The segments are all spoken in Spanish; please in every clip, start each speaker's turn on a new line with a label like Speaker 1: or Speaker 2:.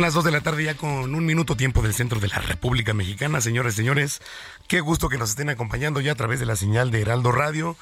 Speaker 1: Las 2 de la tarde ya con un minuto tiempo del centro de la República Mexicana. Señores, señores, qué gusto que nos estén acompañando ya a través de la señal de Heraldo Radio.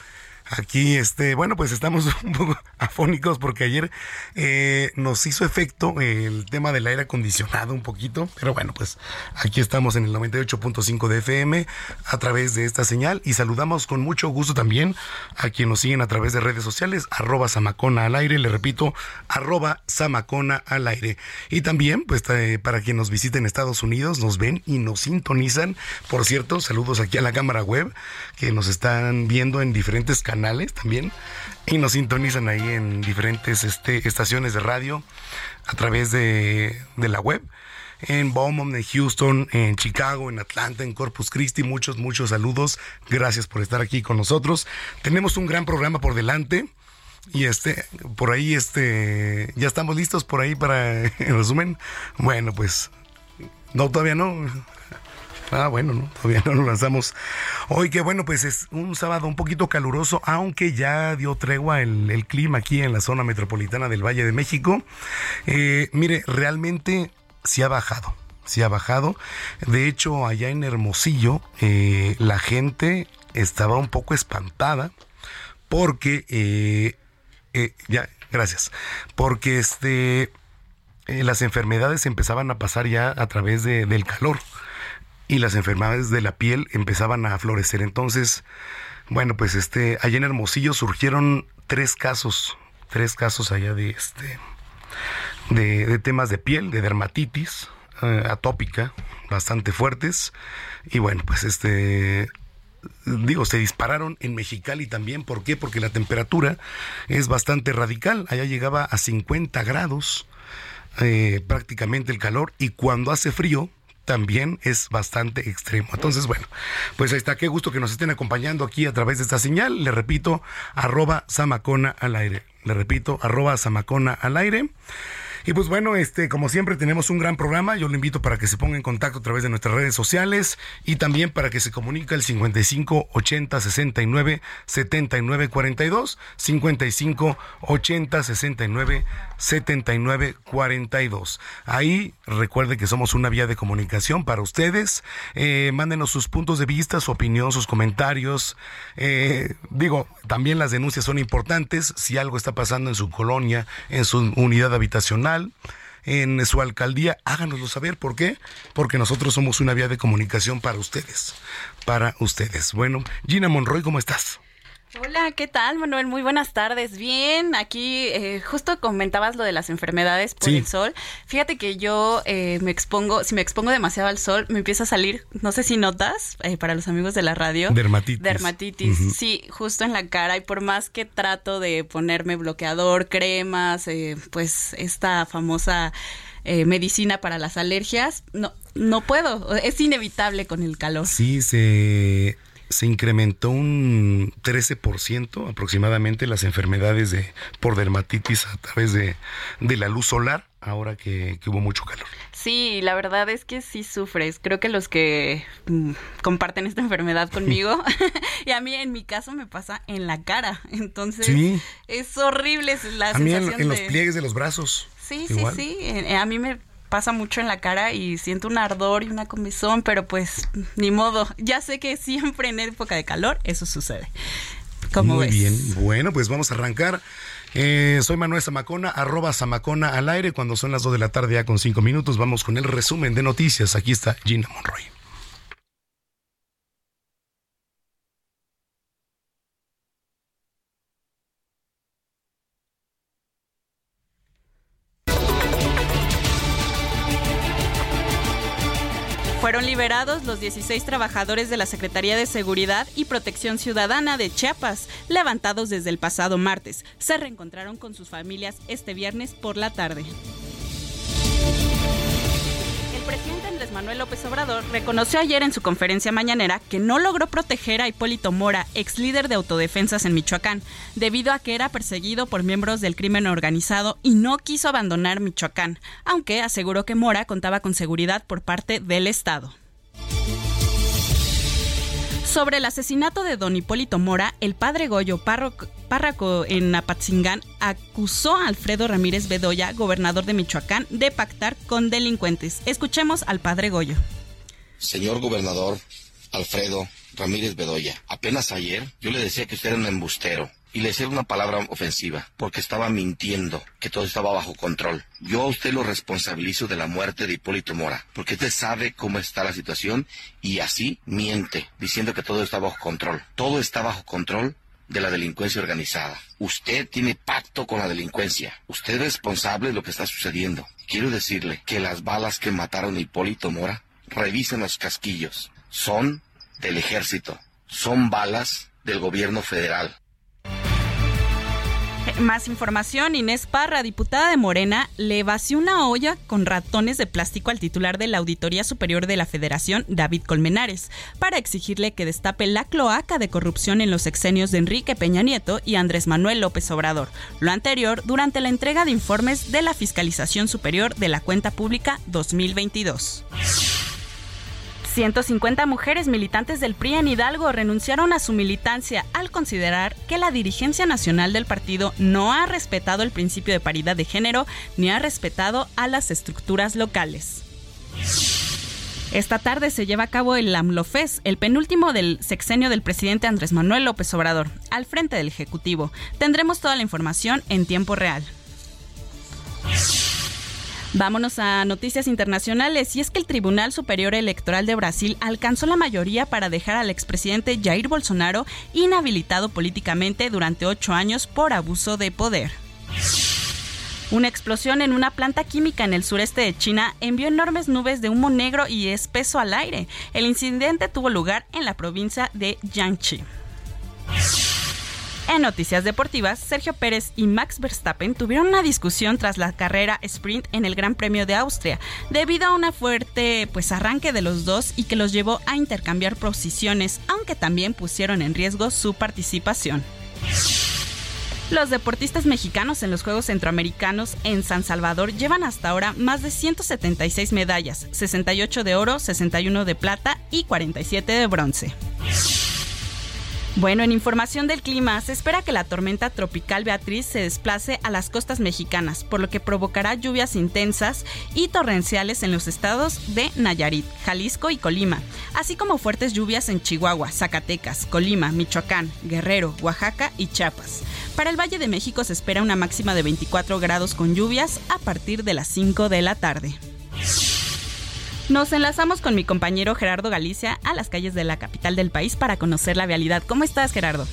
Speaker 1: Aquí, este, bueno, pues estamos un poco afónicos porque ayer eh, nos hizo efecto el tema del aire acondicionado un poquito, pero bueno, pues aquí estamos en el 98.5 de FM a través de esta señal y saludamos con mucho gusto también a quien nos siguen a través de redes sociales, arroba Samacona al aire, le repito, arroba Samacona al aire. Y también, pues eh, para quien nos visite en Estados Unidos, nos ven y nos sintonizan. Por cierto, saludos aquí a la cámara web que nos están viendo en diferentes canales canales también y nos sintonizan ahí en diferentes este, estaciones de radio a través de, de la web en Beaumont, en Houston, en Chicago, en Atlanta, en Corpus Christi. Muchos, muchos saludos. Gracias por estar aquí con nosotros. Tenemos un gran programa por delante. Y este, por ahí, este, ya estamos listos por ahí para el resumen. Bueno, pues, no, todavía no. Ah, bueno, no, todavía no lo lanzamos. Hoy que bueno, pues es un sábado un poquito caluroso, aunque ya dio tregua el, clima aquí en la zona metropolitana del Valle de México. Eh, mire, realmente sí ha bajado, sí ha bajado. De hecho, allá en Hermosillo, eh, la gente estaba un poco espantada porque, eh, ya, gracias, porque este, las enfermedades empezaban a pasar ya a través de, del calor y las enfermedades de la piel empezaban a florecer. Entonces, bueno, pues este, allá en Hermosillo surgieron tres casos, tres casos allá de este, de, temas de piel, de dermatitis eh, atópica, bastante fuertes. Y bueno, pues este, digo, se dispararon en Mexicali también. ¿Por qué? Porque la temperatura es bastante radical. Allá llegaba a 50 grados eh, prácticamente el calor y cuando hace frío también es bastante extremo. Entonces, bueno, pues ahí está. Qué gusto que nos estén acompañando aquí a través de esta señal. Le repito, arroba Samacona al aire. Le repito, arroba Samacona al aire. Y pues bueno, este, como siempre tenemos un gran programa. Yo lo invito para que se ponga en contacto a través de nuestras redes sociales y también para que se comunique al 55 80 69 79 42, 55 80 69 79 42. Ahí recuerde que somos una vía de comunicación para ustedes. Eh, mándenos sus puntos de vista, su opinión, sus comentarios. Eh, digo, también las denuncias son importantes. Si algo está pasando en su colonia, en su unidad habitacional, en su alcaldía, háganoslo saber. ¿Por qué? Porque nosotros somos una vía de comunicación para ustedes. Para ustedes. Bueno, Gina Monroy, ¿cómo estás?
Speaker 2: Hola, ¿qué tal, Manuel? Muy buenas tardes. Bien, aquí eh, justo comentabas lo de las enfermedades por
Speaker 1: Sí.
Speaker 2: el sol. Fíjate que yo eh, me expongo, si me expongo demasiado al sol, me empieza a salir, no sé si notas, eh, para los amigos de la radio.
Speaker 1: Dermatitis.
Speaker 2: Dermatitis, sí, justo en la cara. Y por más que trato de ponerme bloqueador, cremas, eh, pues esta famosa eh, medicina para las alergias, no, no puedo. Es inevitable con el calor.
Speaker 1: Sí, se se incrementó un 13% aproximadamente las enfermedades de, por dermatitis a través de, de la luz solar ahora que, hubo mucho calor.
Speaker 2: Sí, la verdad es que sí sufres. Creo que los que mm, comparten esta enfermedad conmigo, y a mí en mi caso me pasa en la cara. Entonces es horrible la
Speaker 1: a mí en, los pliegues de los brazos.
Speaker 2: Sí, sí, sí. A mí me pasa mucho en la cara y siento un ardor y una comezón, pero pues ni modo. Ya sé que siempre en época de calor eso sucede.
Speaker 1: Como Muy bien. Bueno, pues vamos a arrancar. Eh, soy Manuel Zamacona, arroba Zamacona al aire. Cuando son las 2 de la tarde ya con 5 minutos, vamos con el resumen de noticias. Aquí está Gina Monroy.
Speaker 2: Liberados los 16 trabajadores de la Secretaría de Seguridad y Protección Ciudadana de Chiapas, levantados desde el pasado martes. Se reencontraron con sus familias este viernes por la tarde. El presidente Andrés Manuel López Obrador reconoció ayer en su conferencia mañanera que no logró proteger a Hipólito Mora, ex líder de autodefensas en Michoacán, debido a que era perseguido por miembros del crimen organizado y no quiso abandonar Michoacán, aunque aseguró que Mora contaba con seguridad por parte del Estado. Sobre el asesinato de don Hipólito Mora, el padre Goyo, párroco en Apatzingán, acusó a Alfredo Ramírez Bedoya, gobernador de Michoacán, de pactar con delincuentes. Escuchemos al padre Goyo.
Speaker 3: Señor gobernador Alfredo Ramírez Bedoya, apenas ayer yo le decía que usted era un embustero, y le decía una palabra ofensiva, porque estaba mintiendo, que todo estaba bajo control. Yo a usted lo responsabilizo de la muerte de Hipólito Mora, porque usted sabe cómo está la situación y así miente, diciendo que todo está bajo control. Todo está bajo control de la delincuencia organizada. Usted tiene pacto con la delincuencia. Usted es responsable de lo que está sucediendo. Quiero decirle que las balas que mataron a Hipólito Mora, revisen los casquillos. Son del ejército. Son balas del gobierno federal.
Speaker 2: Más información, Inés Parra, diputada de Morena, le vació una olla con ratones de plástico al titular de la Auditoría Superior de la Federación, David Colmenares, para exigirle que destape la cloaca de corrupción en los sexenios de Enrique Peña Nieto y Andrés Manuel López Obrador. Lo anterior durante la entrega de informes de la Fiscalización Superior de la Cuenta Pública 2022. 150 mujeres militantes del PRI en Hidalgo renunciaron a su militancia al considerar que la dirigencia nacional del partido no ha respetado el principio de paridad de género ni ha respetado a las estructuras locales. Esta tarde se lleva a cabo el AMLOFES, el penúltimo del sexenio del presidente Andrés Manuel López Obrador, al frente del Ejecutivo. Tendremos toda la información en tiempo real. Vámonos a noticias internacionales y es que el Tribunal Superior Electoral de Brasil alcanzó la mayoría para dejar al expresidente Jair Bolsonaro inhabilitado políticamente durante ocho años por abuso de poder. Una explosión en una planta química en el sureste de China envió enormes nubes de humo negro y espeso al aire. El incidente tuvo lugar en la provincia de Jiangxi. En noticias deportivas, Sergio Pérez y Max Verstappen tuvieron una discusión tras la carrera sprint en el Gran Premio de Austria, debido a una fuerte pues arranque de los dos y que los llevó a intercambiar posiciones, aunque también pusieron en riesgo su participación. Los deportistas mexicanos en los Juegos Centroamericanos en San Salvador llevan hasta ahora más de 176 medallas, 68 de oro, 61 de plata y 47 de bronce. Bueno, en información del clima, se espera que la tormenta tropical Beatriz se desplace a las costas mexicanas, por lo que provocará lluvias intensas y torrenciales en los estados de Nayarit, Jalisco y Colima, así como fuertes lluvias en Chihuahua, Zacatecas, Colima, Michoacán, Guerrero, Oaxaca y Chiapas. Para el Valle de México se espera una máxima de 24 grados con lluvias a partir de las 5 de la tarde. Nos enlazamos con mi compañero Gerardo Galicia a las calles de la capital del país para conocer la vialidad. ¿Cómo estás, Gerardo?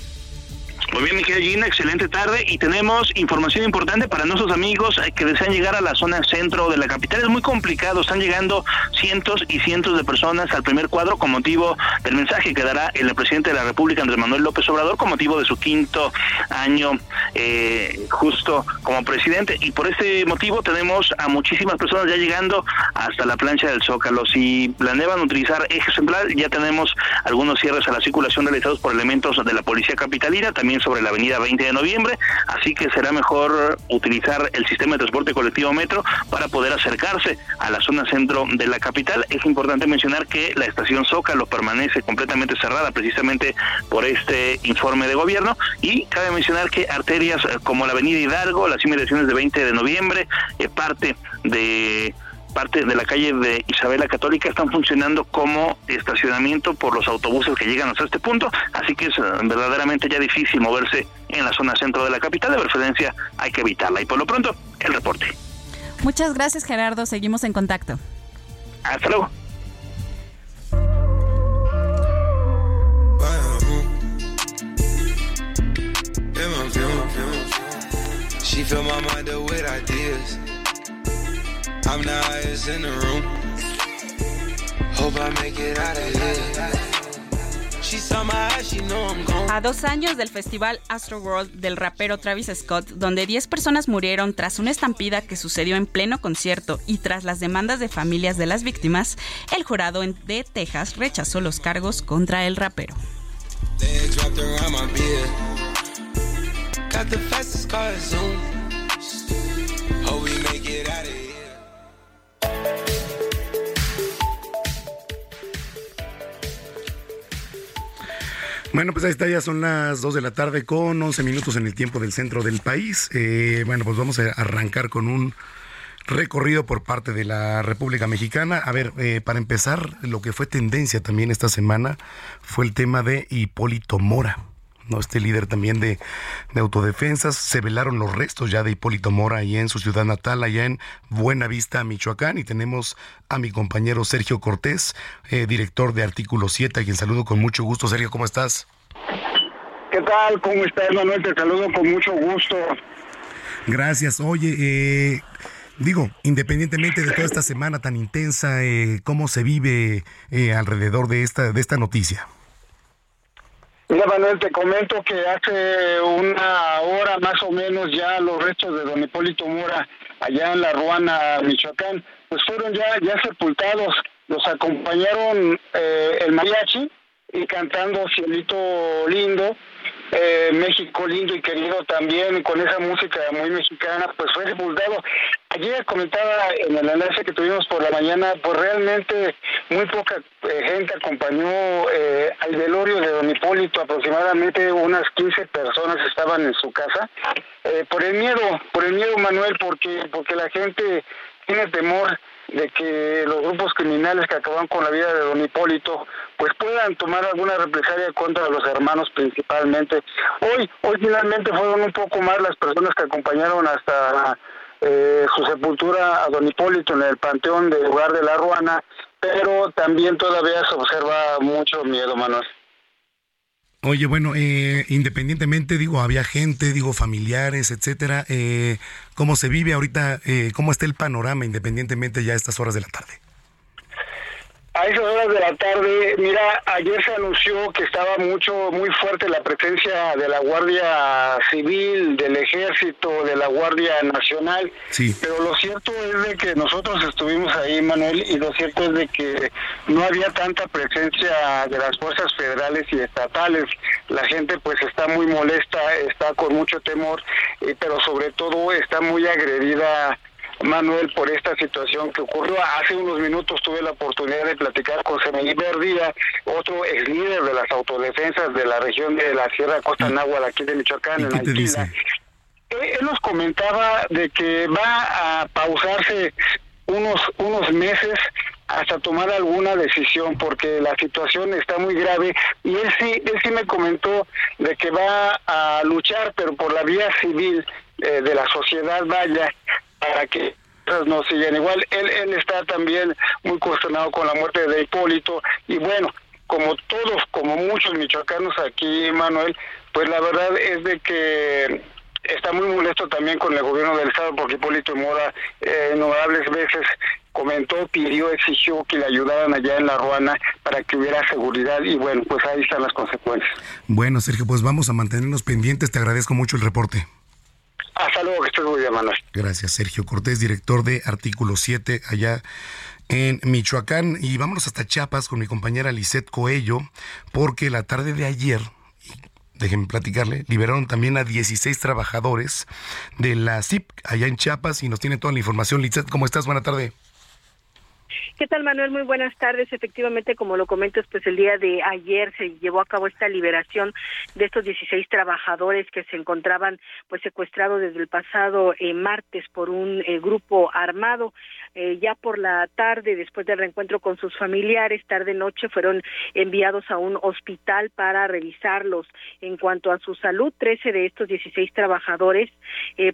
Speaker 4: Muy bien, mi Gina, excelente tarde y tenemos información importante para nuestros amigos eh, que desean llegar a la zona centro de la capital. Es muy complicado, están llegando cientos y cientos de personas al primer cuadro con motivo del mensaje que dará el presidente de la República, Andrés Manuel López Obrador, con motivo de su quinto año eh, justo como presidente. Y por este motivo tenemos a muchísimas personas ya llegando hasta la plancha del Zócalo. Si planean utilizar eje central, ya tenemos algunos cierres a la circulación realizados por elementos de la Policía Capitalina, también sobre la avenida 20 de noviembre, así que será mejor utilizar el sistema de transporte colectivo metro para poder acercarse a la zona centro de la capital. Es importante mencionar que la estación Zócalo permanece completamente cerrada precisamente por este informe de gobierno y cabe mencionar que arterias como la avenida Hidalgo, las inmediaciones de 20 de noviembre, eh, parte de parte de la calle de Isabela Católica están funcionando como estacionamiento por los autobuses que llegan hasta este punto, así que es eh, verdaderamente ya difícil moverse en la zona centro de la capital, de preferencia hay que evitarla. Y por lo pronto, el reporte.
Speaker 2: Muchas gracias Gerardo, seguimos en contacto.
Speaker 4: Hasta luego.
Speaker 2: A dos años del festival Astro World del rapero Travis Scott, donde 10 personas murieron tras una estampida que sucedió en pleno concierto y tras las demandas de familias de las víctimas, el jurado de Texas rechazó los cargos contra el rapero.
Speaker 1: Bueno, pues ahí está, ya son las 2 de la tarde con 11 minutos en el tiempo del centro del país. Eh, bueno, pues vamos a arrancar con un recorrido por parte de la República Mexicana. A ver, eh, para empezar, lo que fue tendencia también esta semana fue el tema de Hipólito Mora. ¿No? Este líder también de, autodefensas. Se velaron los restos ya de Hipólito Mora allá en su ciudad natal, allá en Buenavista, Michoacán. Y tenemos a mi compañero Sergio Cortés, eh, director de Artículo 7, a quien saludo con mucho gusto. Sergio, ¿cómo estás?
Speaker 5: ¿Qué tal? ¿Cómo estás, Manuel? Te saludo con mucho gusto.
Speaker 1: Gracias. Oye, eh, digo, independientemente de toda esta semana tan intensa, eh, ¿cómo se vive alrededor de esta, de esta noticia?
Speaker 5: Mira, Manuel, te comento que hace una hora más o menos ya los restos de don Hipólito Mora, allá en la Ruana, Michoacán, pues fueron ya, ya sepultados. Los acompañaron eh, el mariachi y cantando Cielito Lindo, eh, México lindo y querido también, con esa música muy mexicana, pues fue sepultado. Ayer comentaba en el enlace que tuvimos por la mañana, pues realmente muy poca eh, gente acompañó eh, al velorio de Don Hipólito, aproximadamente unas 15 personas estaban en su casa, por el miedo, por el miedo Manuel, porque, porque la gente tiene temor de que los grupos criminales que acaban con la vida de don Hipólito pues puedan tomar alguna represalia contra los hermanos principalmente. Hoy, hoy finalmente fueron un poco más las personas que acompañaron hasta eh, su sepultura a don Hipólito en el panteón del lugar de la Ruana, pero también todavía se observa mucho miedo, Manuel.
Speaker 1: Oye, bueno, eh, independientemente, digo, había gente, digo, familiares, etcétera. Eh, ¿Cómo se vive ahorita? Eh, ¿Cómo está el panorama, independientemente ya a estas horas de la tarde?
Speaker 5: A esas horas de la tarde, mira, ayer se anunció que estaba mucho, muy fuerte la presencia de la Guardia Civil, del Ejército, de la Guardia Nacional.
Speaker 1: Sí.
Speaker 5: Pero lo cierto es de que nosotros estuvimos ahí, Manuel, y lo cierto es de que no había tanta presencia de las fuerzas federales y estatales. La gente pues está muy molesta, está con mucho temor, eh, pero sobre todo está muy agredida Manuel, por esta situación que ocurrió. Hace unos minutos tuve la oportunidad de platicar con Semení Verdía, otro ex líder de las autodefensas de la región de la Sierra Costa Náhuatl, aquí de Michoacán, en
Speaker 1: qué te dice?
Speaker 5: Él nos comentaba de que va a pausarse unos, unos meses hasta tomar alguna decisión porque la situación está muy grave y él sí él sí me comentó de que va a luchar pero por la vía civil eh, de la sociedad vaya para que no sigan igual. Él, él está también muy cuestionado con la muerte de Hipólito y bueno, como todos, como muchos michoacanos aquí, Manuel, pues la verdad es de que está muy molesto también con el gobierno del estado porque Hipólito Mora eh, innumerables veces comentó, pidió, exigió que le ayudaran allá en la Ruana para que hubiera seguridad y bueno, pues ahí están las consecuencias.
Speaker 1: Bueno, Sergio, pues vamos a mantenernos pendientes. Te agradezco mucho el reporte.
Speaker 5: Hasta luego, que muy bien.
Speaker 1: Gracias, Sergio Cortés, director de Artículo 7 allá en Michoacán. Y vámonos hasta Chiapas con mi compañera Lisette Coello, porque la tarde de ayer déjenme platicarle, liberaron también a 16 trabajadores de la CIP allá en Chiapas y nos tiene toda la información. Lisette, ¿cómo estás? Buena tarde.
Speaker 6: ¿Qué tal, Manuel? Muy buenas tardes. Efectivamente, como lo comentas, pues el día de ayer se llevó a cabo esta liberación de estos 16 trabajadores que se encontraban pues secuestrados desde el pasado eh, martes por un eh, grupo armado. Eh, ya por la tarde, después del reencuentro con sus familiares, tarde-noche, fueron enviados a un hospital para revisarlos. En cuanto a su salud, 13 de estos 16 trabajadores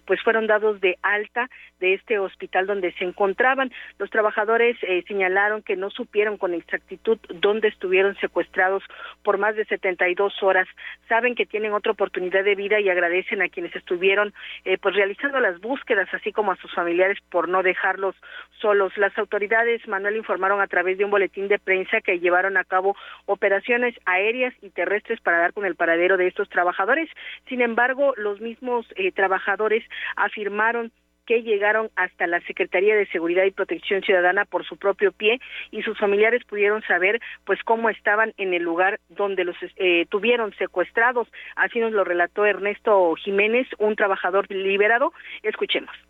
Speaker 6: pues fueron dados de alta de este hospital donde se encontraban. Los trabajadores eh, señalaron que no supieron con exactitud dónde estuvieron secuestrados por más de 72 horas. Saben que tienen otra oportunidad de vida y agradecen a quienes estuvieron eh, pues realizando las búsquedas, así como a sus familiares por no dejarlos solos. Las autoridades, Manuel, informaron a través de un boletín de prensa que llevaron a cabo operaciones aéreas y terrestres para dar con el paradero de estos trabajadores. Sin embargo, los mismos eh, trabajadores afirmaron que llegaron hasta la Secretaría de Seguridad y Protección Ciudadana por su propio pie y sus familiares pudieron saber pues cómo estaban en el lugar donde los eh, tuvieron secuestrados. Así nos lo relató Ernesto Jiménez, un trabajador liberado. Escuchemos.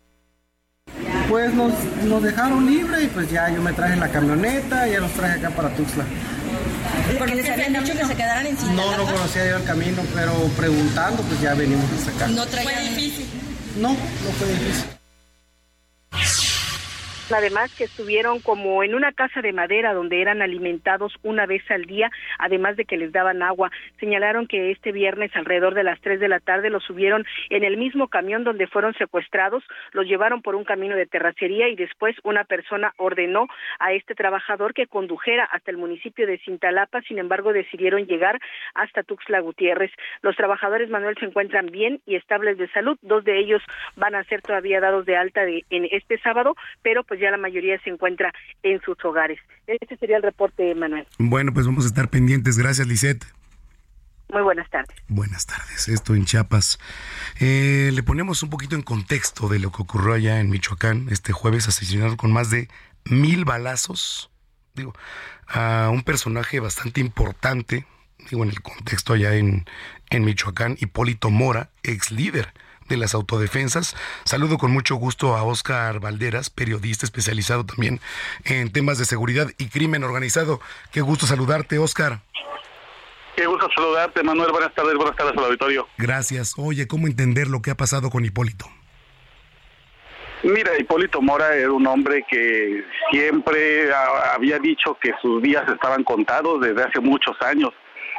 Speaker 7: Pues nos, nos dejaron libre y pues ya yo me traje la camioneta, ya los traje acá para Tuxtla.
Speaker 8: Porque les habían dicho que se quedaran en
Speaker 7: No, no conocía yo el camino, pero preguntando pues ya venimos hasta acá.
Speaker 8: ¿No traían... difícil?
Speaker 7: No, no fue difícil
Speaker 6: además que estuvieron como en una casa de madera donde eran alimentados una vez al día, además de que les daban agua. Señalaron que este viernes alrededor de las 3 de la tarde los subieron en el mismo camión donde fueron secuestrados, los llevaron por un camino de terracería y después una persona ordenó a este trabajador que condujera hasta el municipio de Cintalapa, sin embargo decidieron llegar hasta Tuxtla Gutiérrez. Los trabajadores Manuel se encuentran bien y estables de salud, dos de ellos van a ser todavía dados de alta de, en este sábado, pero pues ya la mayoría se encuentra en sus hogares. Este sería el reporte, Manuel.
Speaker 1: Bueno, pues vamos a estar pendientes. Gracias, Lisette.
Speaker 6: Muy buenas tardes.
Speaker 1: Buenas tardes. Esto en Chiapas. Eh, le ponemos un poquito en contexto de lo que ocurrió allá en Michoacán. Este jueves asesinaron con más de mil balazos, digo, a un personaje bastante importante, digo, en el contexto allá en, en Michoacán, Hipólito Mora, ex líder de las autodefensas. Saludo con mucho gusto a Oscar Valderas, periodista especializado también en temas de seguridad y crimen organizado. Qué gusto saludarte, Oscar.
Speaker 9: Qué gusto saludarte, Manuel. Buenas tardes, buenas tardes al auditorio.
Speaker 1: Gracias. Oye, ¿cómo entender lo que ha pasado con Hipólito?
Speaker 9: Mira, Hipólito Mora era un hombre que siempre había dicho que sus días estaban contados desde hace muchos años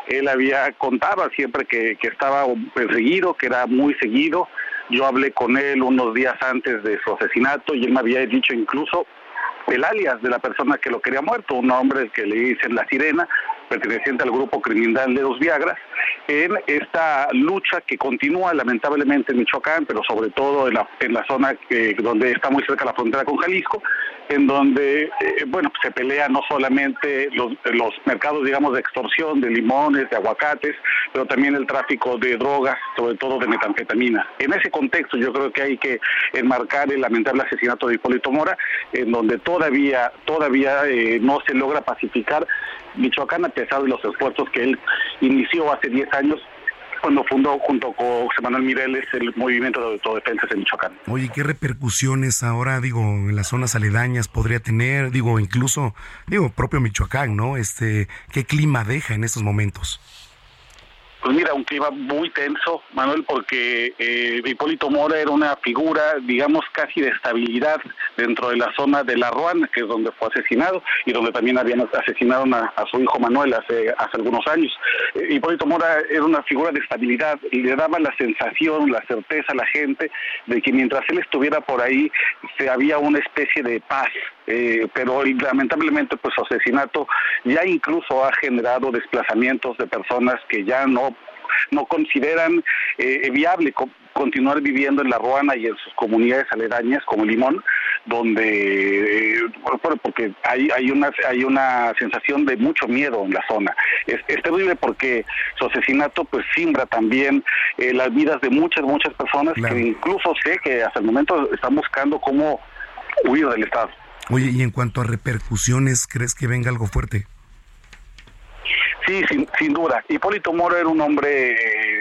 Speaker 9: él había contaba siempre que, que estaba perseguido, que era muy seguido. Yo hablé con él unos días antes de su asesinato y él me había dicho incluso el alias de la persona que lo quería muerto, un hombre que le dicen la sirena, perteneciente al grupo criminal de los Viagras, en esta lucha que continúa lamentablemente en Michoacán, pero sobre todo en la, en la zona que, donde está muy cerca la frontera con Jalisco, en donde, eh, bueno, se pelea no solamente los, los mercados, digamos, de extorsión, de limones, de aguacates, pero también el tráfico de drogas, sobre todo de metanfetamina. En ese contexto yo creo que hay que enmarcar el lamentable asesinato de Hipólito Mora, en donde todavía, todavía eh, no se logra pacificar Michoacán a pesar de los esfuerzos que él inició hace 10 años cuando fundó junto con José Manuel Mireles el movimiento de autodefensas en Michoacán.
Speaker 1: Oye, ¿qué repercusiones ahora, digo, en las zonas aledañas podría tener? Digo, incluso, digo, propio Michoacán, ¿no? Este, ¿qué clima deja en estos momentos?
Speaker 9: Pues mira, un clima muy tenso, Manuel, porque eh, Hipólito Mora era una figura, digamos, casi de estabilidad dentro de la zona de La Ruana, que es donde fue asesinado y donde también habían asesinado a, su hijo Manuel hace, hace algunos años. Eh, Hipólito Mora era una figura de estabilidad y le daba la sensación, la certeza a la gente de que mientras él estuviera por ahí, se había una especie de paz eh, pero lamentablemente pues su asesinato ya incluso ha generado desplazamientos de personas que ya no no consideran eh, viable continuar viviendo en La Ruana y en sus comunidades aledañas como Limón, donde, eh, porque hay, hay, una, hay una sensación de mucho miedo en la zona. Es, terrible porque su asesinato pues simbra también eh, las vidas de muchas, muchas personas que incluso sé que hasta el momento están buscando cómo huir del Estado.
Speaker 1: Oye, y en cuanto a repercusiones, ¿crees que venga algo fuerte?
Speaker 9: Sí, sin, sin duda. Hipólito Moro era un hombre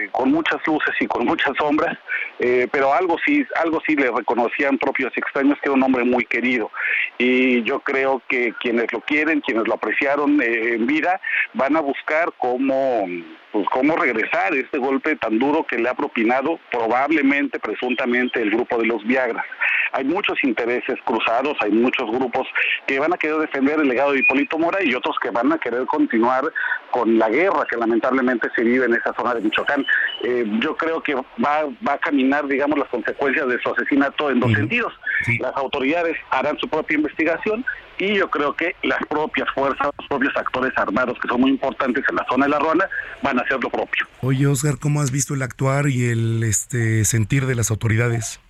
Speaker 9: eh, con muchas luces y con muchas sombras, eh, pero algo sí, algo sí le reconocían propios extraños que era un hombre muy querido. Y yo creo que quienes lo quieren, quienes lo apreciaron eh, en vida, van a buscar cómo pues cómo regresar este golpe tan duro que le ha propinado probablemente, presuntamente, el grupo de los Viagras. Hay muchos intereses cruzados, hay muchos grupos que van a querer defender el legado de Hipólito Mora y otros que van a querer continuar con la guerra que lamentablemente se vive en esa zona de Michoacán. Eh, yo creo que va, va a caminar, digamos, las consecuencias de su asesinato en dos sentidos. Las autoridades harán su propia investigación y yo creo que las propias fuerzas, los propios actores armados que son muy importantes en la zona de la Ruana van a hacer lo propio.
Speaker 1: Oye, Oscar, ¿cómo has visto el actuar y el este sentir de las autoridades?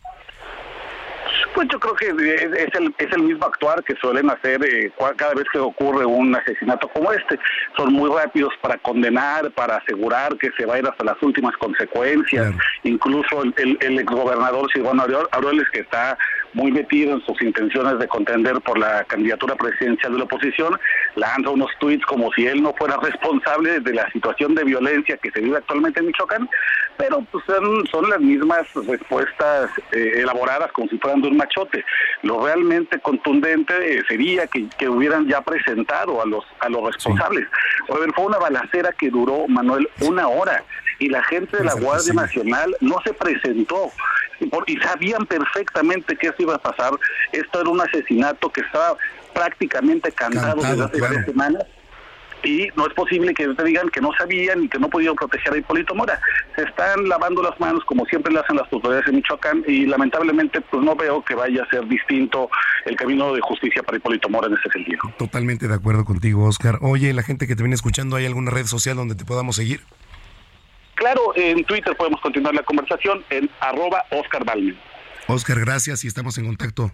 Speaker 9: Pues yo creo que es el, es el mismo actuar que suelen hacer eh, cada vez que ocurre un asesinato como este. Son muy rápidos para condenar, para asegurar que se va a ir hasta las últimas consecuencias. Incluso el, el, el exgobernador Silvano Aureoles, que está muy metido en sus intenciones de contender por la candidatura presidencial de la oposición, lanza unos tuits como si él no fuera responsable de la situación de violencia que se vive actualmente en Michoacán, pero pues son, son las mismas respuestas eh, elaboradas como si fueran de un machote. Lo realmente contundente eh, sería que, que, hubieran ya presentado a los a los responsables. fue una balacera que duró, Manuel, una hora y la gente de la Guardia Nacional no se presentó y sabían perfectamente que esto iba a pasar. Esto era un asesinato que estaba prácticamente cantado, desde hace varias semanas y no es posible que te digan que no sabían y que no pudieron proteger a Hipólito Mora. Se están lavando las manos como siempre lo hacen las autoridades de Michoacán y lamentablemente pues no veo que vaya a ser distinto el camino de justicia para Hipólito Mora en ese sentido.
Speaker 1: Totalmente de acuerdo contigo, Oscar. Oye, la gente que te viene escuchando, ¿hay alguna red social donde te podamos seguir?
Speaker 9: Claro, en Twitter podemos continuar la conversación en arroba Oscar Balmen.
Speaker 1: Oscar, gracias y estamos en contacto.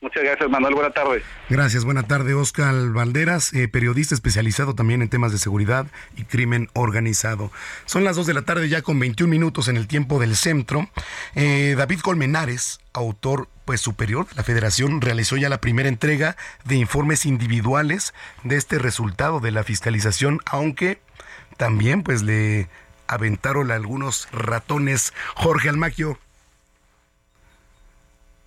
Speaker 9: Muchas gracias, Manuel. Buena tarde.
Speaker 1: Gracias. Buena tarde, Oscar Valderas, eh, periodista especializado también en temas de seguridad y crimen organizado. Son las 2 de la tarde ya con 21 minutos en el tiempo del centro. Eh, David Colmenares, autor pues superior de la Federación, realizó ya la primera entrega de informes individuales de este resultado de la fiscalización, aunque también pues le aventaron algunos ratones. Jorge Almaquio.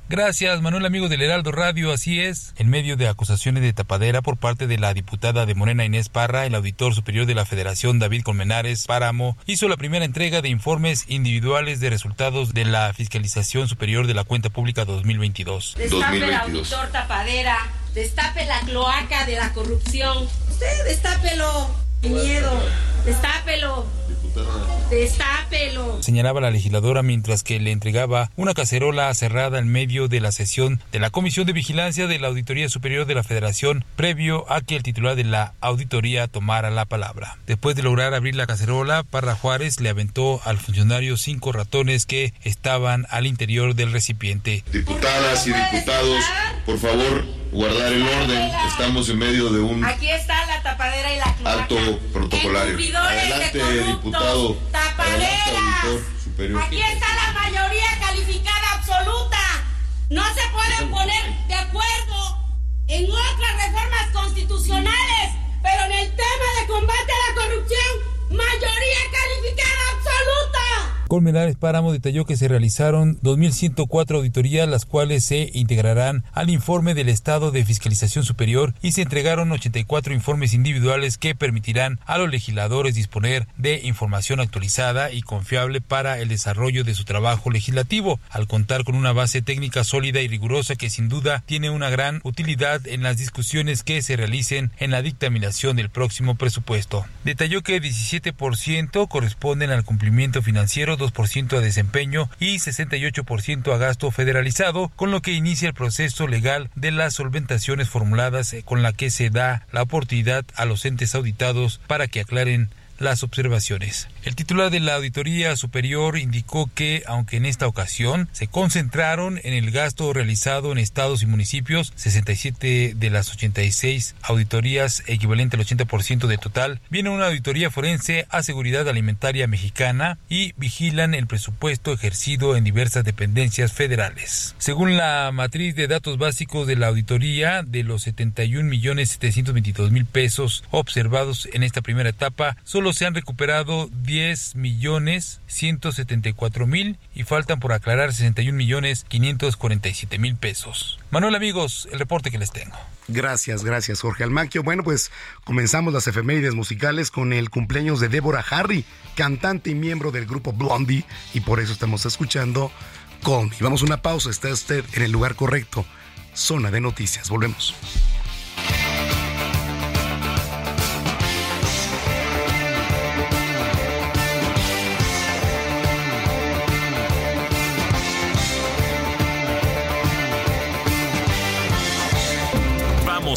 Speaker 10: Gracias, Manuel, amigo del Heraldo Radio. Así es. En medio de acusaciones de tapadera por parte de la diputada de Morena Inés Parra, el auditor superior de la Federación David Colmenares Páramo hizo la primera entrega de informes individuales de resultados de la Fiscalización Superior de la Cuenta Pública 2022.
Speaker 11: Destape el auditor tapadera, destape la cloaca de la corrupción. Usted destápelo, sin miedo, destápelo. Destápelo.
Speaker 10: Señalaba la legisladora mientras que le entregaba una cacerola cerrada en medio de la sesión de la Comisión de Vigilancia de la Auditoría Superior de la Federación, previo a que el titular de la auditoría tomara la palabra. Después de lograr abrir la cacerola, Parra Juárez le aventó al funcionario cinco ratones que estaban al interior del recipiente.
Speaker 12: Diputadas y diputados, por favor, guardar el orden. Estamos en medio de un
Speaker 11: Aquí está la tapadera y la
Speaker 12: acto protocolario. Adelante, diputado.
Speaker 11: Tapaderas. Aquí está la mayoría calificada absoluta. No se pueden poner de acuerdo en otras reformas constitucionales, pero en el tema de combate a la corrupción, mayoría calificada absoluta.
Speaker 10: Colmenares Páramo detalló que se realizaron 2.104 auditorías, las cuales se integrarán al informe del estado de fiscalización superior y se entregaron 84 informes individuales que permitirán a los legisladores disponer de información actualizada y confiable para el desarrollo de su trabajo legislativo, al contar con una base técnica sólida y rigurosa que sin duda tiene una gran utilidad en las discusiones que se realicen en la dictaminación del próximo presupuesto. Detalló que 17% corresponden al cumplimiento financiero 2% a desempeño y 68% a gasto federalizado, con lo que inicia el proceso legal de las solventaciones formuladas eh, con la que se da la oportunidad a los entes auditados para que aclaren las observaciones. El titular de la Auditoría Superior indicó que, aunque en esta ocasión se concentraron en el gasto realizado en estados y municipios, 67 de las 86 auditorías, equivalente al 80% de total, viene una auditoría forense a seguridad alimentaria mexicana y vigilan el presupuesto ejercido en diversas dependencias federales. Según la matriz de datos básicos de la auditoría, de los 71 millones 722 mil pesos observados en esta primera etapa, solo se han recuperado 10 millones 174 mil y faltan por aclarar 61 millones 547 mil pesos. Manuel amigos, el reporte que les tengo.
Speaker 1: Gracias, gracias Jorge Almaquio. Bueno, pues comenzamos las efemérides musicales con el cumpleaños de Deborah Harry, cantante y miembro del grupo Blondie, y por eso estamos escuchando. Y vamos a una pausa, está usted en el lugar correcto. Zona de noticias, volvemos.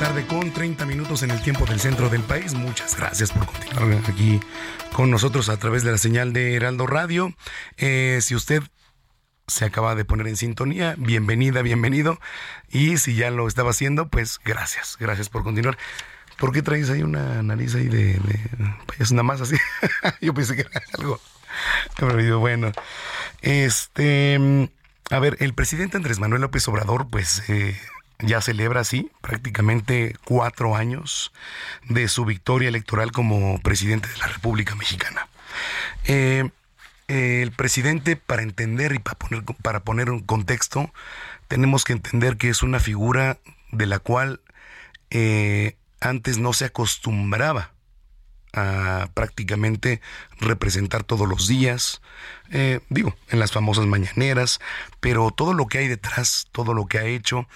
Speaker 1: Tarde con 30 minutos en el tiempo del centro del país. Muchas gracias por continuar aquí con nosotros a través de la señal de Heraldo Radio. Eh, si usted se acaba de poner en sintonía, bienvenida, bienvenido. Y si ya lo estaba haciendo, pues gracias, gracias por continuar. ¿Por qué traes ahí una nariz ahí de, es nada más así? Yo pensé que era algo. Bueno, este, a ver, el presidente Andrés Manuel López Obrador, pues eh, ya celebra así prácticamente cuatro años de su victoria electoral como presidente de la República Mexicana. Eh, el presidente, para entender y para poner, para poner un contexto, tenemos que entender que es una figura de la cual eh, antes no se acostumbraba a prácticamente representar todos los días, eh, digo, en las famosas mañaneras, pero todo lo que hay detrás, todo lo que ha hecho,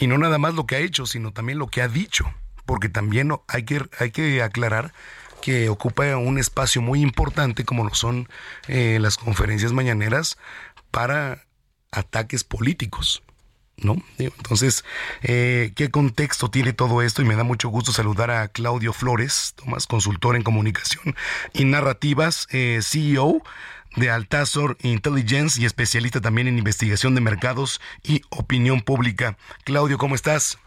Speaker 1: y no nada más lo que ha hecho, sino también lo que ha dicho, porque también hay que, hay que aclarar que ocupa un espacio muy importante como lo son eh, las conferencias mañaneras para ataques políticos. ¿No? Entonces, eh, ¿qué contexto tiene todo esto? Y me da mucho gusto saludar a Claudio Flores, Tomás, consultor en comunicación y narrativas, eh, CEO de Altazor Intelligence y especialista también en investigación de mercados y opinión pública. Claudio, ¿cómo estás?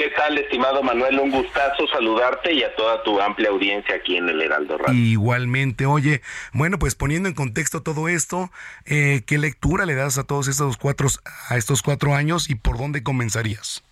Speaker 13: ¿Qué tal, estimado Manuel? Un gustazo saludarte y a toda tu amplia audiencia aquí en el Heraldo Radio.
Speaker 1: Igualmente, oye, bueno, pues poniendo en contexto todo esto, eh, ¿qué lectura le das a todos estos cuatro, a estos cuatro años y por dónde comenzarías?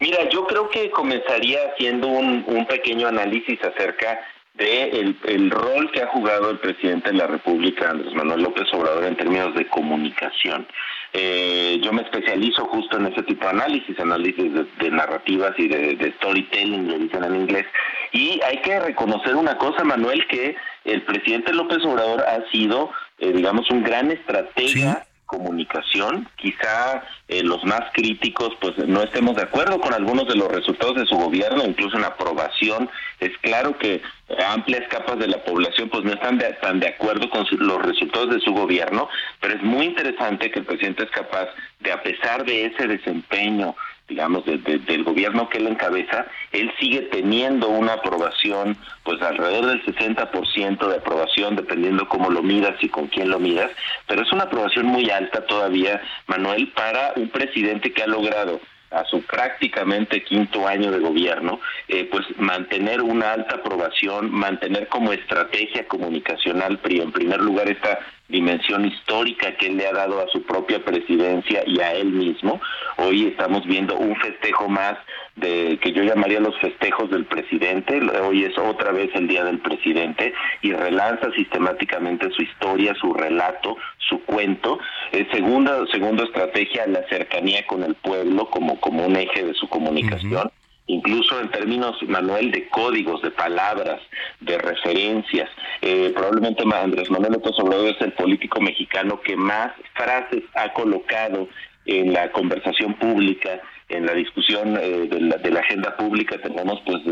Speaker 13: Mira, yo creo que comenzaría haciendo un, un pequeño análisis acerca de el, rol que ha jugado el presidente de la República, Andrés Manuel López Obrador, en términos de comunicación. Eh, yo me especializo justo en ese tipo de análisis, análisis de, narrativas y de, storytelling, le dicen en inglés. Y hay que reconocer una cosa, Manuel, que el presidente López Obrador ha sido, eh, digamos, un gran estratega comunicación. Quizá eh, los más críticos pues no estemos de acuerdo con algunos de los resultados de su gobierno, incluso en aprobación. Es claro que amplias capas de la población pues no están tan de acuerdo con los resultados de su gobierno, pero es muy interesante que el presidente es capaz de, a pesar de ese desempeño digamos, del gobierno que él encabeza, él sigue teniendo una aprobación, pues alrededor del 60% de aprobación, dependiendo cómo lo midas y con quién lo midas, pero es una aprobación muy alta todavía, Manuel, para un presidente que ha logrado a su prácticamente quinto año de gobierno, eh, pues mantener una alta aprobación, mantener como estrategia comunicacional, en primer lugar, esta dimensión histórica que él le ha dado a su propia presidencia y a él mismo. Hoy estamos viendo un festejo más de que yo llamaría los festejos del presidente. Hoy es otra vez el día del presidente y relanza sistemáticamente su historia, su relato, su cuento. Eh, segunda, segunda estrategia, la cercanía con el pueblo como, como un eje de su comunicación incluso en términos, Manuel, de códigos, de palabras, de referencias. Eh, probablemente Andrés Manuel López Obrador es el político mexicano que más frases ha colocado en la conversación pública, en la discusión eh, de, la, de, la, agenda pública tenemos pues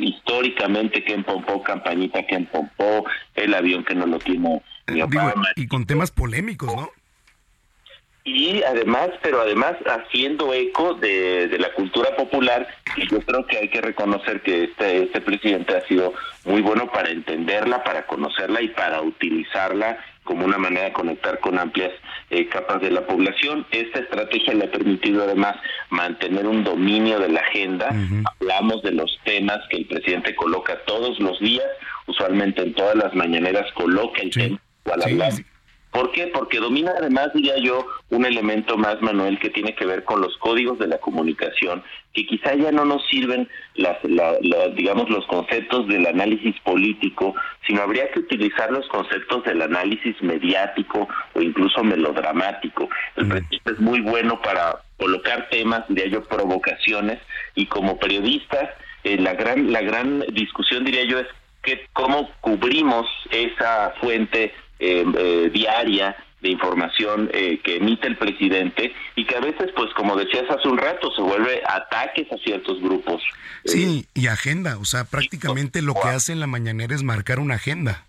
Speaker 13: históricamente que pompó campañita que pompó el avión que no lo tiene
Speaker 1: eh, y con temas polémicos, ¿no?
Speaker 13: y además, pero además haciendo eco de, de, la cultura popular, y yo creo que hay que reconocer que este, este presidente ha sido muy bueno para entenderla, para conocerla y para utilizarla como una manera de conectar con amplias eh, capas de la población. Esta estrategia le ha permitido además mantener un dominio de la agenda. Hablamos de los temas que el presidente coloca todos los días, usualmente en todas las mañaneras coloca el tema al hablar. ¿Por qué? Porque domina además, diría yo, un elemento más, Manuel, que tiene que ver con los códigos de la comunicación, que quizá ya no nos sirven, las, digamos, los conceptos del análisis político, sino habría que utilizar los conceptos del análisis mediático o incluso melodramático. El presidente es muy bueno para colocar temas, diría yo, provocaciones, y como periodistas, eh, la gran la gran discusión, diría yo, es que cómo cubrimos esa fuente diaria de información eh, que emite el presidente y que a veces, pues como decías hace un rato, se vuelve ataques a ciertos grupos.
Speaker 1: Sí, y agenda, o sea, prácticamente lo que hace en la mañanera es marcar una agenda.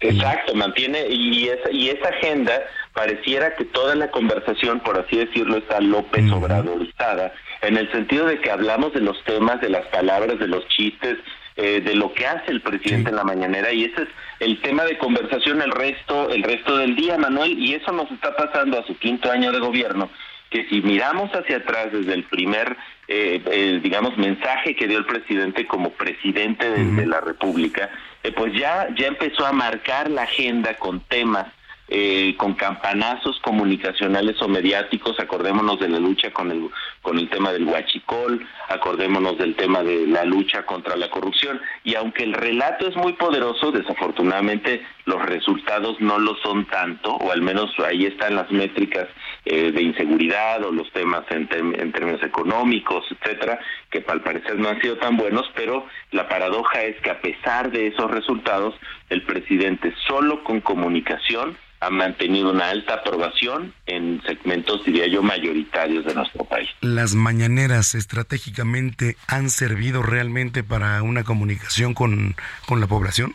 Speaker 13: Exacto, mantiene y esa, y esa agenda pareciera que toda la conversación, por así decirlo, está López Obradorizada, en el sentido de que hablamos de los temas, de las palabras, de los chistes, eh, de lo que hace el presidente en la mañanera y ese es el tema de conversación el resto el resto del día Manuel y eso nos está pasando a su quinto año de gobierno que si miramos hacia atrás desde el primer eh, digamos mensaje que dio el presidente como presidente de, la República eh, pues ya ya empezó a marcar la agenda con temas eh, con campanazos comunicacionales o mediáticos, acordémonos de la lucha con el, con el tema del huachicol, acordémonos del tema de la lucha contra la corrupción, y aunque el relato es muy poderoso, desafortunadamente los resultados no lo son tanto, o al menos ahí están las métricas eh, de inseguridad o los temas en, términos económicos, etcétera, que al parecer no han sido tan buenos, pero la paradoja es que a pesar de esos resultados, el presidente solo con comunicación ha mantenido una alta aprobación en segmentos, diría yo, mayoritarios de nuestro país.
Speaker 1: ¿Las mañaneras estratégicamente han servido realmente para una comunicación con, con la población?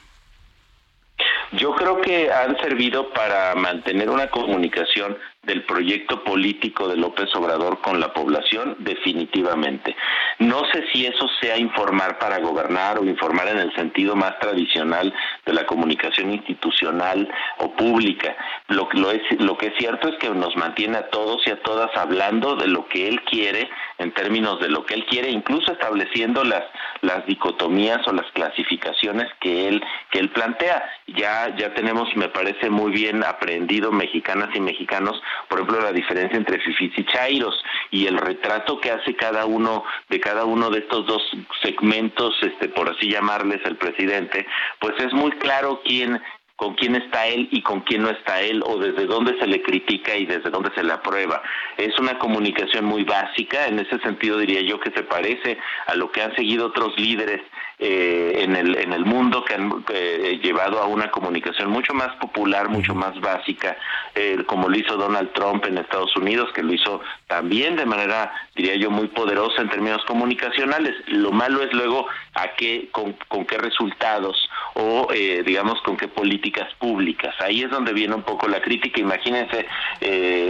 Speaker 13: Yo creo que han servido para mantener una comunicación del proyecto político de López Obrador con la población, definitivamente. No sé si eso sea informar para gobernar o informar en el sentido más tradicional de la comunicación institucional o pública. Lo, lo, es, lo que es cierto es que nos mantiene a todos y a todas hablando de lo que él quiere en términos de lo que él quiere, incluso estableciendo las, las dicotomías o las clasificaciones que él, que él plantea. Ya, ya tenemos, me parece muy bien aprendido, mexicanas y mexicanos, por ejemplo, la diferencia entre fifis y chairos y el retrato que hace cada uno de cada uno de estos dos segmentos, este, por así llamarles el presidente, pues es muy claro quién con quién está él y con quién no está él, o desde dónde se le critica y desde dónde se le aprueba. Es una comunicación muy básica, en ese sentido diría yo que se parece a lo que han seguido otros líderes eh, en, el, en el mundo que han eh, llevado a una comunicación mucho más popular, mucho más básica, eh, como lo hizo Donald Trump en Estados Unidos, que lo hizo también de manera, diría yo, muy poderosa en términos comunicacionales. Lo malo es luego a qué, con, con qué resultados o, digamos, con qué políticas públicas. Ahí es donde viene un poco la crítica. Imagínense,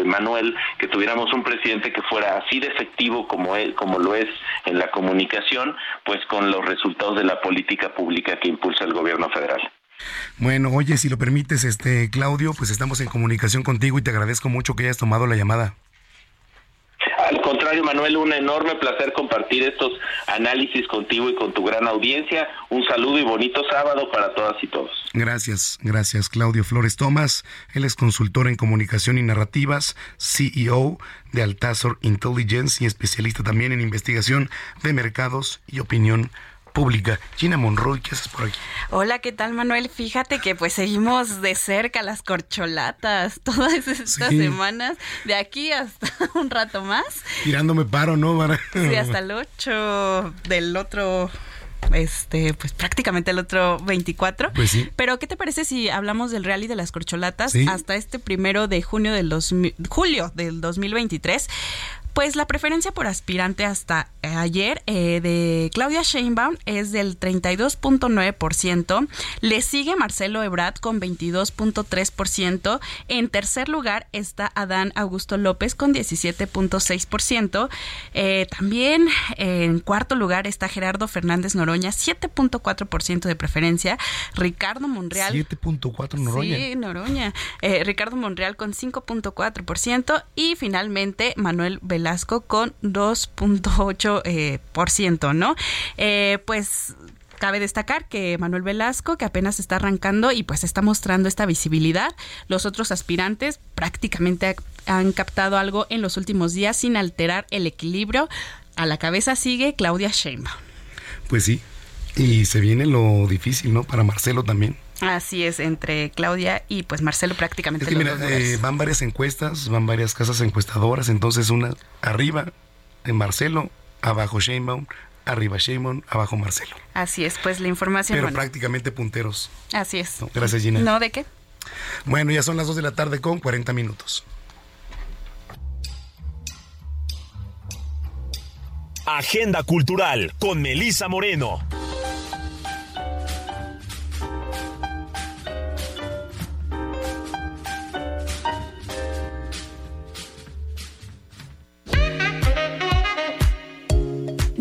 Speaker 13: Manuel, que tuviéramos un presidente que fuera así de efectivo como, él, como lo es en la comunicación, pues con los resultados de la política pública que impulsa el gobierno federal.
Speaker 1: Bueno, oye, si lo permites, este Claudio, pues estamos en comunicación contigo y te agradezco mucho que hayas tomado la llamada.
Speaker 13: Al contrario, contrario, Manuel, un enorme placer compartir estos análisis contigo y con tu gran audiencia. Un saludo y bonito sábado para todas y todos.
Speaker 1: Gracias, gracias Claudio Flores Tomás. Él es consultor en comunicación y narrativas, CEO de Altazor Intelligence y especialista también en investigación de mercados y opinión pública. Gina Monroy, ¿qué haces por aquí?
Speaker 2: Hola, ¿qué tal Manuel? Fíjate que pues seguimos de cerca las corcholatas todas estas semanas, de aquí hasta un rato más.
Speaker 1: Tirándome paro, ¿no?
Speaker 2: Sí, hasta el 8 del otro este, pues prácticamente el otro 24.
Speaker 1: Pues sí.
Speaker 2: Pero, ¿qué te parece si hablamos del rally de las corcholatas hasta este primero de junio del dos, julio del 2023? Pues la preferencia por aspirante hasta eh, ayer eh, de Claudia Sheinbaum es del 32.9%. Le sigue Marcelo Ebrard con 22.3%. En tercer lugar está Adán Augusto López con 17.6%. Eh, también en cuarto lugar está Gerardo Fernández Noroña, 7.4% de preferencia. Ricardo Monreal.
Speaker 1: 7.4 Noroña.
Speaker 2: Sí, Noroña. Ricardo Monreal con 5.4%. Y finalmente Manuel Velasco Velasco con 2.8%, eh, por ciento, ¿no? Eh, pues cabe destacar que Manuel Velasco, que apenas está arrancando y pues está mostrando esta visibilidad, los otros aspirantes prácticamente han captado algo en los últimos días sin alterar el equilibrio. A la cabeza sigue Claudia Sheinbaum.
Speaker 1: Pues sí, y se viene lo difícil, ¿no? Para Marcelo también.
Speaker 2: Así es, entre Claudia y pues Marcelo prácticamente.
Speaker 1: Es que mira, eh, van varias encuestas, van varias casas encuestadoras, entonces una arriba de Marcelo, abajo Sheinbaum, arriba Sheinbaum, abajo Marcelo.
Speaker 2: Así es, pues la información.
Speaker 1: Pero prácticamente punteros.
Speaker 2: Así es.
Speaker 1: gracias Gina.
Speaker 2: No, ¿de qué?
Speaker 1: Bueno, ya son las 2 de la tarde con 40 minutos.
Speaker 14: Agenda Cultural con Melisa Moreno.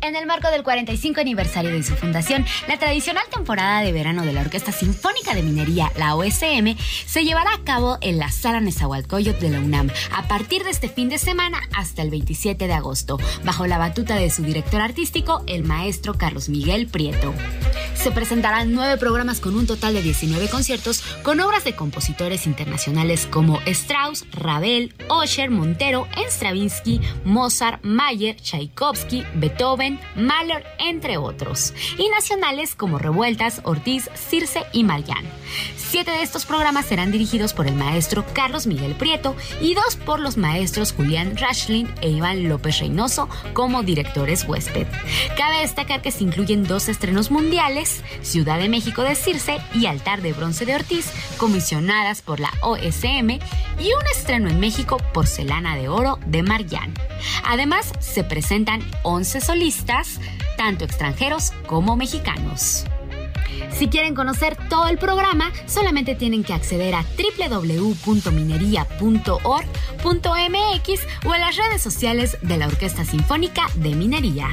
Speaker 15: En el marco del 45 aniversario de su fundación, la tradicional temporada de verano de la Orquesta Sinfónica de Minería, la OSM, se llevará a cabo en la Sala Nezahualcóyotl de la UNAM a partir de este fin de semana hasta el 27 de agosto, bajo la batuta de su director artístico, el maestro Carlos Miguel Prieto. Se presentarán nueve programas con un total de 19 conciertos con obras de compositores internacionales como Strauss, Ravel, Osher, Montero, Stravinsky, Mozart, Mayer, Tchaikovsky, Beethoven, Mahler, entre otros, y nacionales como Revueltas, Ortiz, Circe y Marian. Siete de estos programas serán dirigidos por el maestro Carlos Miguel Prieto y dos por los maestros Julián Rashlin e Iván López Reynoso como directores huésped. Cabe destacar que se incluyen dos estrenos mundiales, Ciudad de México de Circe y Altar de Bronce de Ortiz, comisionadas por la OSM, y un estreno en México, Porcelana de Oro de Marian. Además, se presentan 11 solistas, tanto extranjeros como mexicanos. Si quieren conocer todo el programa, solamente tienen que acceder a www.minería.org.mx o a las redes sociales de la Orquesta Sinfónica de Minería.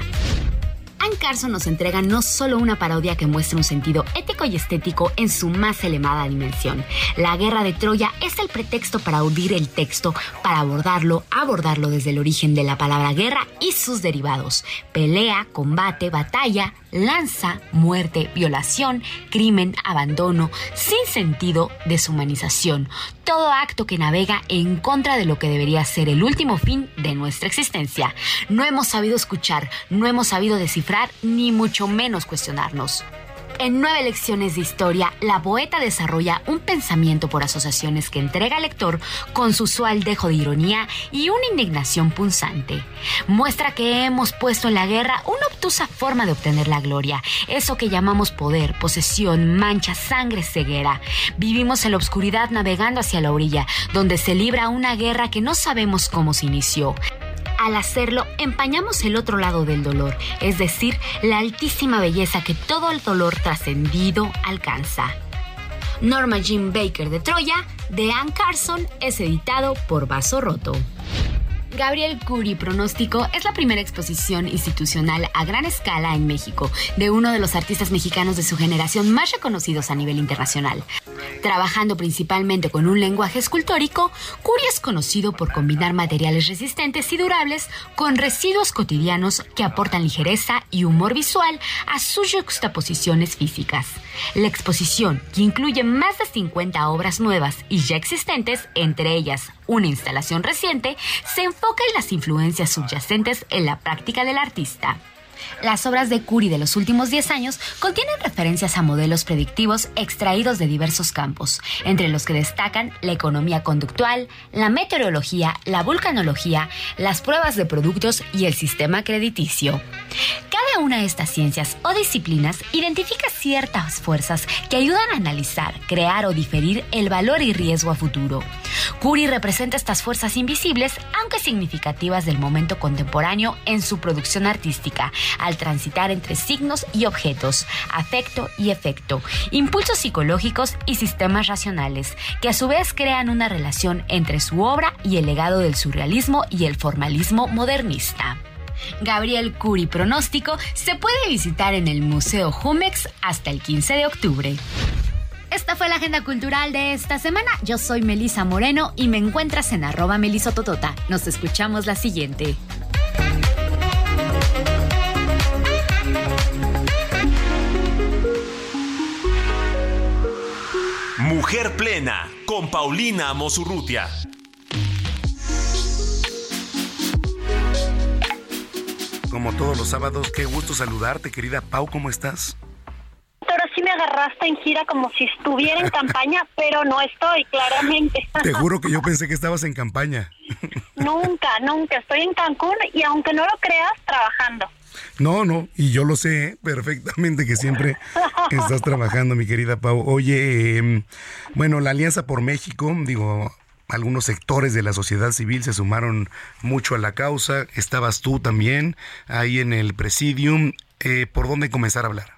Speaker 15: Anne Carson nos entrega no solo una parodia que muestra un sentido ético y estético en su más elevada dimensión. La guerra de Troya es el pretexto para audir el texto, para abordarlo, abordarlo desde el origen de la palabra guerra y sus derivados. Pelea, combate, batalla, lanza, muerte, violación, crimen, abandono, sin sentido, deshumanización. Todo acto que navega en contra de lo que debería ser el último fin de nuestra existencia. No hemos sabido escuchar, no hemos sabido descifrar, ni mucho menos cuestionarnos. En nueve lecciones de historia, la poeta desarrolla un pensamiento por asociaciones que entrega al lector con su usual dejo de ironía y una indignación punzante. Muestra que hemos puesto en la guerra una obtusa forma de obtener la gloria, eso que llamamos poder, posesión, mancha, sangre, ceguera. Vivimos en la oscuridad navegando hacia la orilla, donde se libra una guerra que no sabemos cómo se inició. Al hacerlo, empañamos el otro lado del dolor, es decir, la altísima belleza que todo el dolor trascendido alcanza. Norma Jean Baker de Troya, de Anne Carson, es editado por Vaso Roto. Gabriel Curi Pronóstico es la primera exposición institucional a gran escala en México de uno de los artistas mexicanos de su generación más reconocidos a nivel internacional. Trabajando principalmente con un lenguaje escultórico, Curi es conocido por combinar materiales resistentes y durables con residuos cotidianos que aportan ligereza y humor visual a sus juxtaposiciones físicas. La exposición, que incluye más de 50 obras nuevas y ya existentes, entre ellas una instalación reciente, se enfoca en las influencias subyacentes en la práctica del artista. Las obras de Curie de los últimos 10 años contienen referencias a modelos predictivos extraídos de diversos campos, entre los que destacan la economía conductual, la meteorología, la vulcanología, las pruebas de productos y el sistema crediticio. Cada una de estas ciencias o disciplinas identifica ciertas fuerzas que ayudan a analizar, crear o diferir el valor y riesgo a futuro. Curie representa estas fuerzas invisibles, aunque significativas del momento contemporáneo en su producción artística, al transitar entre signos y objetos, afecto y efecto, impulsos psicológicos y sistemas racionales, que a su vez crean una relación entre su obra y el legado del surrealismo y el formalismo modernista. Gabriel Curi Pronóstico se puede visitar en el Museo Jumex hasta el 15 de octubre. Esta fue la agenda cultural de esta semana. Yo soy Melisa Moreno y me encuentras en arroba melisototota. Nos escuchamos la siguiente.
Speaker 14: Mujer Plena con Paulina Mosurrutia.
Speaker 1: Como todos los sábados, qué gusto saludarte, querida Pau, ¿cómo estás?
Speaker 16: Ahora sí me agarraste en gira como si estuviera en campaña, pero no estoy, claramente.
Speaker 1: Te juro que yo pensé que estabas en campaña.
Speaker 16: nunca, nunca. Estoy en Cancún y aunque no lo creas, trabajando.
Speaker 1: No, no, y yo lo sé perfectamente que siempre estás trabajando, mi querida Pau. Oye, em, bueno, la Alianza por México, digo, algunos sectores de la sociedad civil se sumaron mucho a la causa. Estabas tú también ahí en el presidium. Eh, ¿Por dónde comenzar a hablar?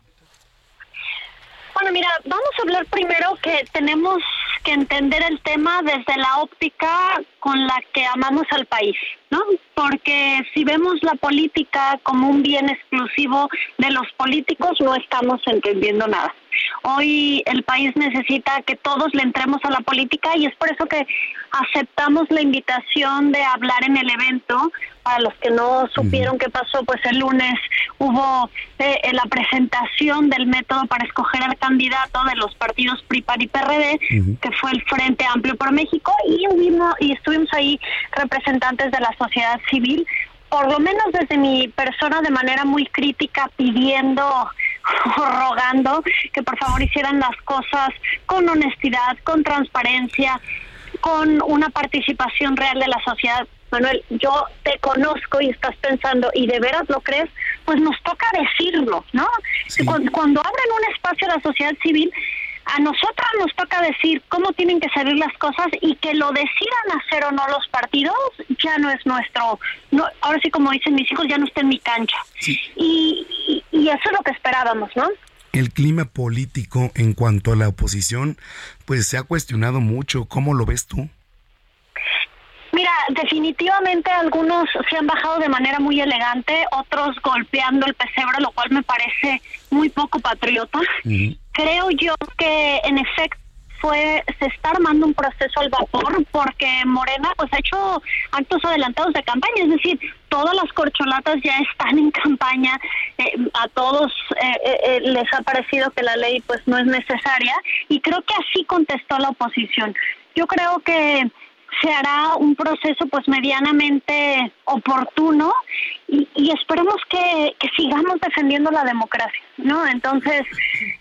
Speaker 16: Bueno, mira, vamos a hablar primero que tenemos que entender el tema desde la óptica con la que amamos al país, ¿no? Porque si vemos la política como un bien exclusivo de los políticos, no estamos entendiendo nada. Hoy el país necesita que todos le entremos a la política y es por eso que aceptamos la invitación de hablar en el evento. Para los que no supieron qué pasó, pues el lunes hubo eh, la presentación del método para escoger al candidato de los partidos PRI, PAN y PRD, que fue el Frente Amplio por México, y, y estuvimos ahí representantes de la sociedad civil. Por lo menos desde mi persona de manera muy crítica pidiendo o rogando que por favor hicieran las cosas con honestidad, con transparencia, con una participación real de la sociedad. Manuel, yo te conozco y estás pensando, ¿y de veras lo crees? Pues nos toca decirlo, ¿no? Cuando, cuando abren un espacio a la sociedad civil, a nosotras nos toca decir cómo tienen que salir las cosas y que lo decidan hacer o no los partidos ya no es nuestro, no, ahora sí como dicen mis hijos, ya no está en mi cancha. Y, y, eso es lo que esperábamos, ¿no?
Speaker 1: El clima político en cuanto a la oposición, pues se ha cuestionado mucho. ¿Cómo lo ves tú?
Speaker 16: Mira, definitivamente algunos se han bajado de manera muy elegante, otros golpeando el pesebre, lo cual me parece muy poco patriota. Creo yo que en efecto fue se está armando un proceso al vapor porque Morena pues ha hecho actos adelantados de campaña, es decir, todas las corcholatas ya están en campaña, eh, a todos eh, eh, les ha parecido que la ley pues no es necesaria y creo que así contestó la oposición. Yo creo que se hará un proceso pues medianamente oportuno y, y esperemos que, sigamos defendiendo la democracia, ¿no? Entonces,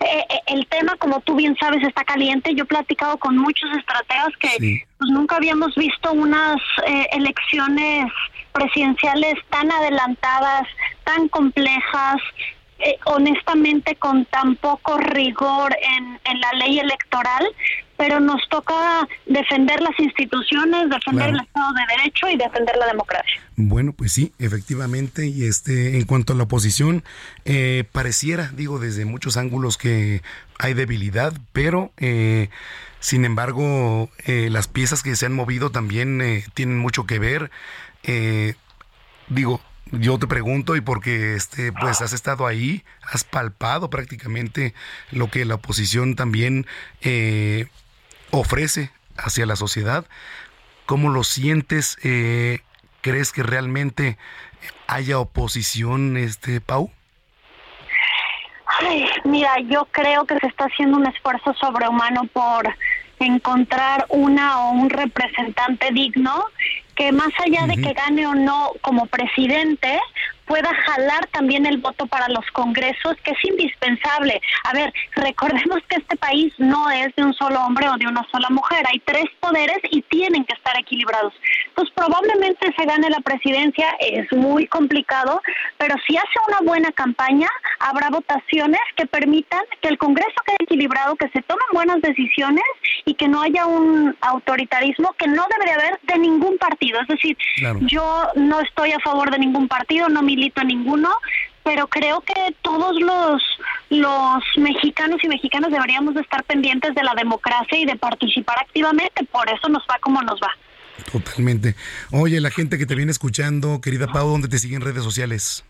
Speaker 16: eh, eh, el tema, como tú bien sabes, está caliente. Yo he platicado con muchos estrategas que pues, nunca habíamos visto unas eh, elecciones presidenciales tan adelantadas, tan complejas, honestamente con tan poco rigor en, en, la ley electoral, pero nos toca defender las instituciones, defender el Estado de Derecho y defender la democracia.
Speaker 1: Bueno, pues sí, efectivamente, y este, en cuanto a la oposición, eh, pareciera, digo, desde muchos ángulos que hay debilidad, pero eh, sin embargo, eh, las piezas que se han movido también tienen mucho que ver. digo, yo te pregunto y porque este pues has estado ahí, has palpado prácticamente lo que la oposición también eh, ofrece hacia la sociedad. ¿Cómo lo sientes? Eh, ¿Crees que realmente haya oposición, este Pau?
Speaker 16: Ay, mira, yo creo que se está haciendo un esfuerzo sobrehumano por encontrar una o un representante digno que más allá de que gane o no como presidente, pueda jalar también el voto para los congresos, que es indispensable. A ver, recordemos que este país no es de un solo hombre o de una sola mujer, hay tres poderes y tienen que estar equilibrados. Pues probablemente se gane la presidencia, es muy complicado, pero si hace una buena campaña, habrá votaciones que permitan que el Congreso quede equilibrado, que se tomen buenas decisiones y que no haya un autoritarismo que no debería haber de ningún partido. Es decir, yo no estoy a favor de ningún partido, no a ninguno, pero creo que todos los los mexicanos y mexicanas deberíamos de estar pendientes de la democracia y de participar activamente, por eso nos va como nos va.
Speaker 1: Totalmente. Oye, la gente que te viene escuchando, querida Pau, ¿dónde te siguen redes sociales?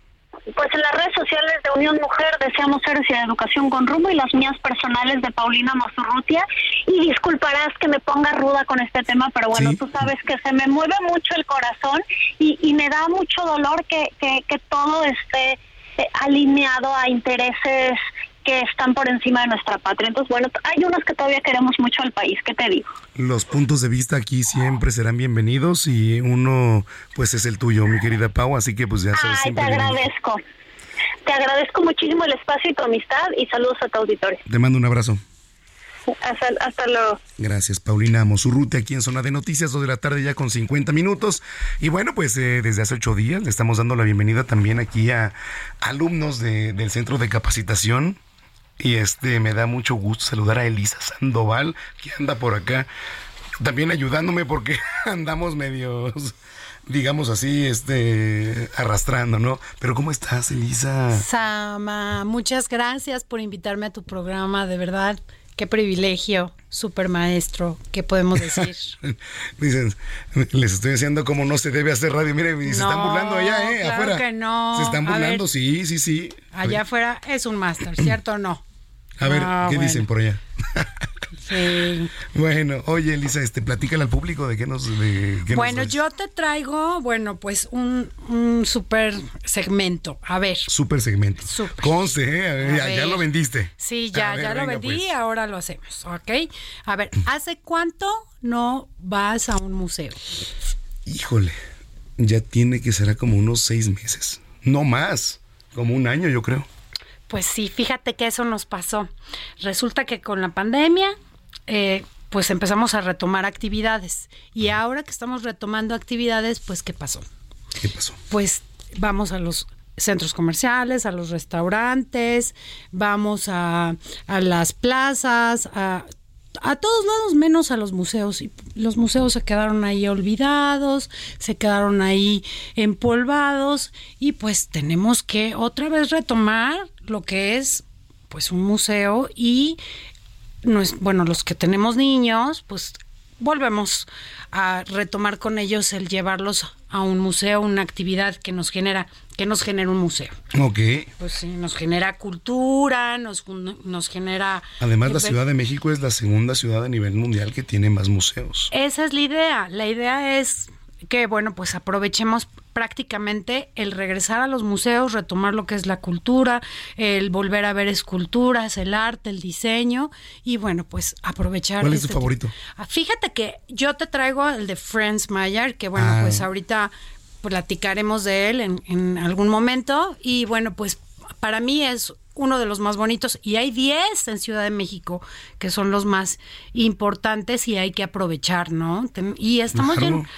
Speaker 16: Pues en las redes sociales de Unión Mujer deseamos ser de educación con rumbo y las mías personales de Paulina Mazurrutia. Y disculparás que me ponga ruda con este tema, pero bueno, tú sabes que se me mueve mucho el corazón y, y me da mucho dolor que, que, que todo esté eh, alineado a intereses que están por encima de nuestra patria. Entonces, bueno, hay unos que todavía queremos mucho al país, ¿qué te digo?
Speaker 1: Los puntos de vista aquí siempre serán bienvenidos y uno, pues es el tuyo, mi querida Pau, así que pues ya sabes.
Speaker 16: Ay, te agradezco. Te agradezco muchísimo el espacio y tu amistad y saludos a tu auditorio.
Speaker 1: Te mando un abrazo.
Speaker 16: Hasta, hasta, luego.
Speaker 1: Gracias, Paulina Mosurrute, aquí en Zona de Noticias, 2 de la tarde ya con 50 minutos. Y bueno, pues eh, desde hace ocho días le estamos dando la bienvenida también aquí a alumnos de, del Centro de Capacitación y este me da mucho gusto saludar a Elisa Sandoval, que anda por acá, también ayudándome porque andamos medios, digamos así, este, arrastrando, ¿no? Pero ¿cómo estás, Elisa?
Speaker 17: Sama, muchas gracias por invitarme a tu programa, de verdad. Qué privilegio, super maestro, ¿qué podemos decir?
Speaker 1: Dicen, les estoy diciendo cómo no se debe hacer radio. Miren, se están burlando allá, ¿eh?
Speaker 17: Claro
Speaker 1: afuera.
Speaker 17: que no.
Speaker 1: Se están burlando, sí, sí, sí.
Speaker 17: Allá afuera es un máster, ¿cierto o no?
Speaker 1: A ver,
Speaker 17: Ah,
Speaker 1: ¿qué
Speaker 17: bueno.
Speaker 1: dicen por allá?
Speaker 17: Sí.
Speaker 1: Bueno, oye, Elisa, este, platícale al público de qué nos... De, qué nos
Speaker 17: Bueno, yo te traigo, bueno, pues un, un super segmento. A ver.
Speaker 1: Super segmento. Conste, ¿eh? A ver,
Speaker 17: A
Speaker 1: ya, lo vendiste.
Speaker 17: Sí, ya,
Speaker 1: ver,
Speaker 17: ya lo vendí,
Speaker 1: pues.
Speaker 17: ahora lo hacemos, ¿ok? A ver, ¿hace cuánto no vas a un museo?
Speaker 1: Híjole, ya tiene que ser como unos seis meses. No más, como un año yo creo.
Speaker 17: Pues sí, fíjate que eso nos pasó. Resulta que con la pandemia, eh, pues empezamos a retomar actividades. Y ahora que estamos retomando actividades, pues ¿qué pasó?
Speaker 1: ¿Qué pasó?
Speaker 17: Pues vamos a los centros comerciales, a los restaurantes, vamos a, a las plazas, a, a todos lados menos a los museos. Y los museos se quedaron ahí olvidados, se quedaron ahí empolvados y pues tenemos que otra vez retomar lo que es pues un museo y no es, bueno, los que tenemos niños, pues volvemos a retomar con ellos el llevarlos a un museo, una actividad que nos genera, que nos genera un museo.
Speaker 1: Ok.
Speaker 17: Pues sí, nos genera cultura, nos, nos genera...
Speaker 1: Además, la Ciudad de México es la segunda ciudad a nivel mundial que tiene más museos.
Speaker 17: Esa es la idea. La idea es que, bueno, pues aprovechemos prácticamente el regresar a los museos, retomar lo que es la cultura, el volver a ver esculturas, el arte, el diseño y, bueno, pues aprovechar.
Speaker 1: ¿Cuál es tu
Speaker 17: este
Speaker 1: favorito?
Speaker 17: tipo- Ah, Fíjate que yo te traigo el de Franz Mayer, que, bueno,
Speaker 1: Ah.
Speaker 17: pues ahorita platicaremos de él en, en algún momento y, bueno, pues para mí es uno de los más bonitos y hay 10 en Ciudad de México que son los más importantes y hay que aprovechar, ¿no? Y estamos
Speaker 1: Claro.
Speaker 17: bien.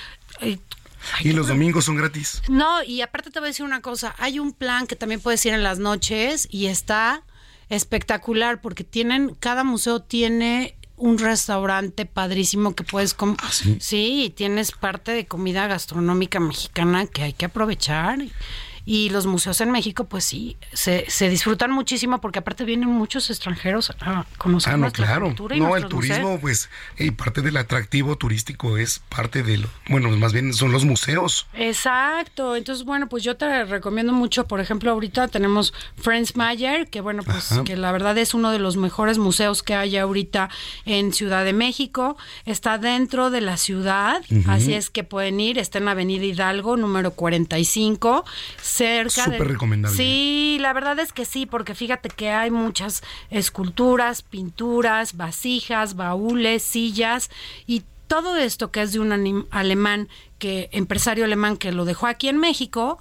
Speaker 1: Y los domingos son gratis.
Speaker 17: No, y aparte te voy a decir una cosa, hay un plan que también puedes ir en las noches y está espectacular porque tienen, cada museo tiene un restaurante padrísimo que puedes comer.
Speaker 1: sí?
Speaker 17: sí, tienes parte de comida gastronómica mexicana que hay que aprovechar. Y los museos en México, pues sí, se, se disfrutan muchísimo porque aparte vienen muchos extranjeros a conocer
Speaker 1: Ah, no,
Speaker 17: nuestra
Speaker 1: claro.
Speaker 17: cultura y
Speaker 1: No, el
Speaker 17: museos.
Speaker 1: turismo, pues, y parte del atractivo turístico es parte de lo, bueno, más bien son los museos.
Speaker 17: Exacto, entonces bueno, pues yo te recomiendo mucho, por ejemplo, ahorita tenemos Franz Mayer, que bueno, pues
Speaker 1: Ajá.
Speaker 17: que la verdad es uno de los mejores museos que hay ahorita en Ciudad de México, está dentro de la ciudad, así es que pueden ir, está en Avenida Hidalgo, número 45, cerca de...
Speaker 1: Súper recomendable.
Speaker 17: Sí, la verdad es que sí, porque fíjate que hay muchas esculturas, pinturas, vasijas, baúles, sillas y todo esto que es de un alemán, que empresario alemán que lo dejó aquí en México,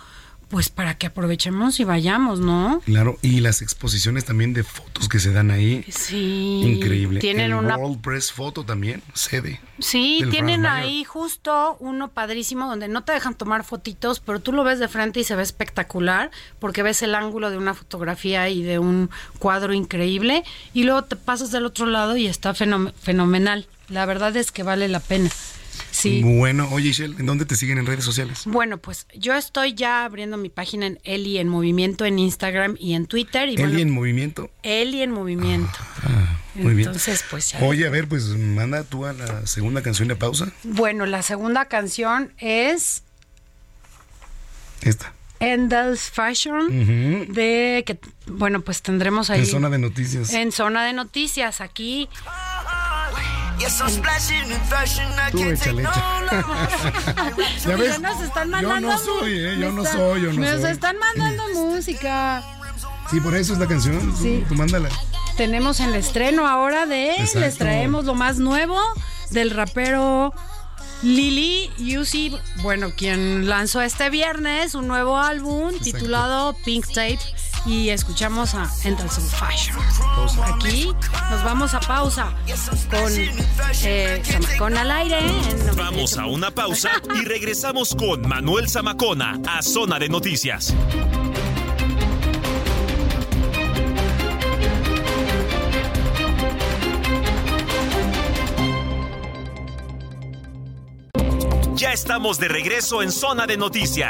Speaker 17: pues para que aprovechemos y vayamos, ¿no?
Speaker 1: Claro, y las exposiciones también de fotos que se dan ahí.
Speaker 17: Sí.
Speaker 1: Increíble.
Speaker 17: Tienen
Speaker 1: el
Speaker 17: una
Speaker 1: World Press Photo también, sede.
Speaker 17: Sí, tienen ahí justo uno padrísimo donde no te dejan tomar fotitos, pero tú lo ves de frente y se ve espectacular porque ves el ángulo de una fotografía y de un cuadro increíble y luego te pasas del otro lado y está fenom- fenomenal. La verdad es que vale la pena. Sí.
Speaker 1: Bueno, oye, Ishel, ¿en dónde te siguen en redes sociales?
Speaker 17: Bueno, pues yo estoy ya abriendo mi página en Eli en Movimiento en Instagram y en Twitter. Y
Speaker 1: Eli
Speaker 17: bueno,
Speaker 1: en movimiento.
Speaker 17: Eli en Movimiento.
Speaker 1: Muy bien.
Speaker 17: Entonces, pues ya.
Speaker 1: Oye, a ver, pues manda tú a la segunda canción de pausa.
Speaker 17: Bueno, la segunda canción es
Speaker 1: Esta.
Speaker 17: Endless Fashion de que bueno pues tendremos ahí
Speaker 1: En zona de noticias.
Speaker 17: en zona de noticias aquí
Speaker 1: Tú échale, échale. ¿Ya ves?
Speaker 17: Ya nos están
Speaker 1: Yo
Speaker 17: mandando
Speaker 1: no soy, ¿eh? Yo no
Speaker 17: están-
Speaker 1: soy, yo no
Speaker 17: nos
Speaker 1: soy.
Speaker 17: están mandando música
Speaker 1: Sí, por eso es la canción. Tú-
Speaker 17: Sí.
Speaker 1: Tú, mándala.
Speaker 17: tenemos el estreno ahora de
Speaker 1: Exacto.
Speaker 17: les traemos lo más nuevo del rapero Lily Uzi, bueno, quien lanzó este viernes un nuevo álbum titulado Pink Tape y escuchamos a Endless Fashion. Aquí nos vamos a pausa con eh, Zamacón al aire.
Speaker 14: Vamos a una pausa y regresamos con Manuel Zamacona a Zona de Noticias. Ya estamos de regreso en Zona de Noticias.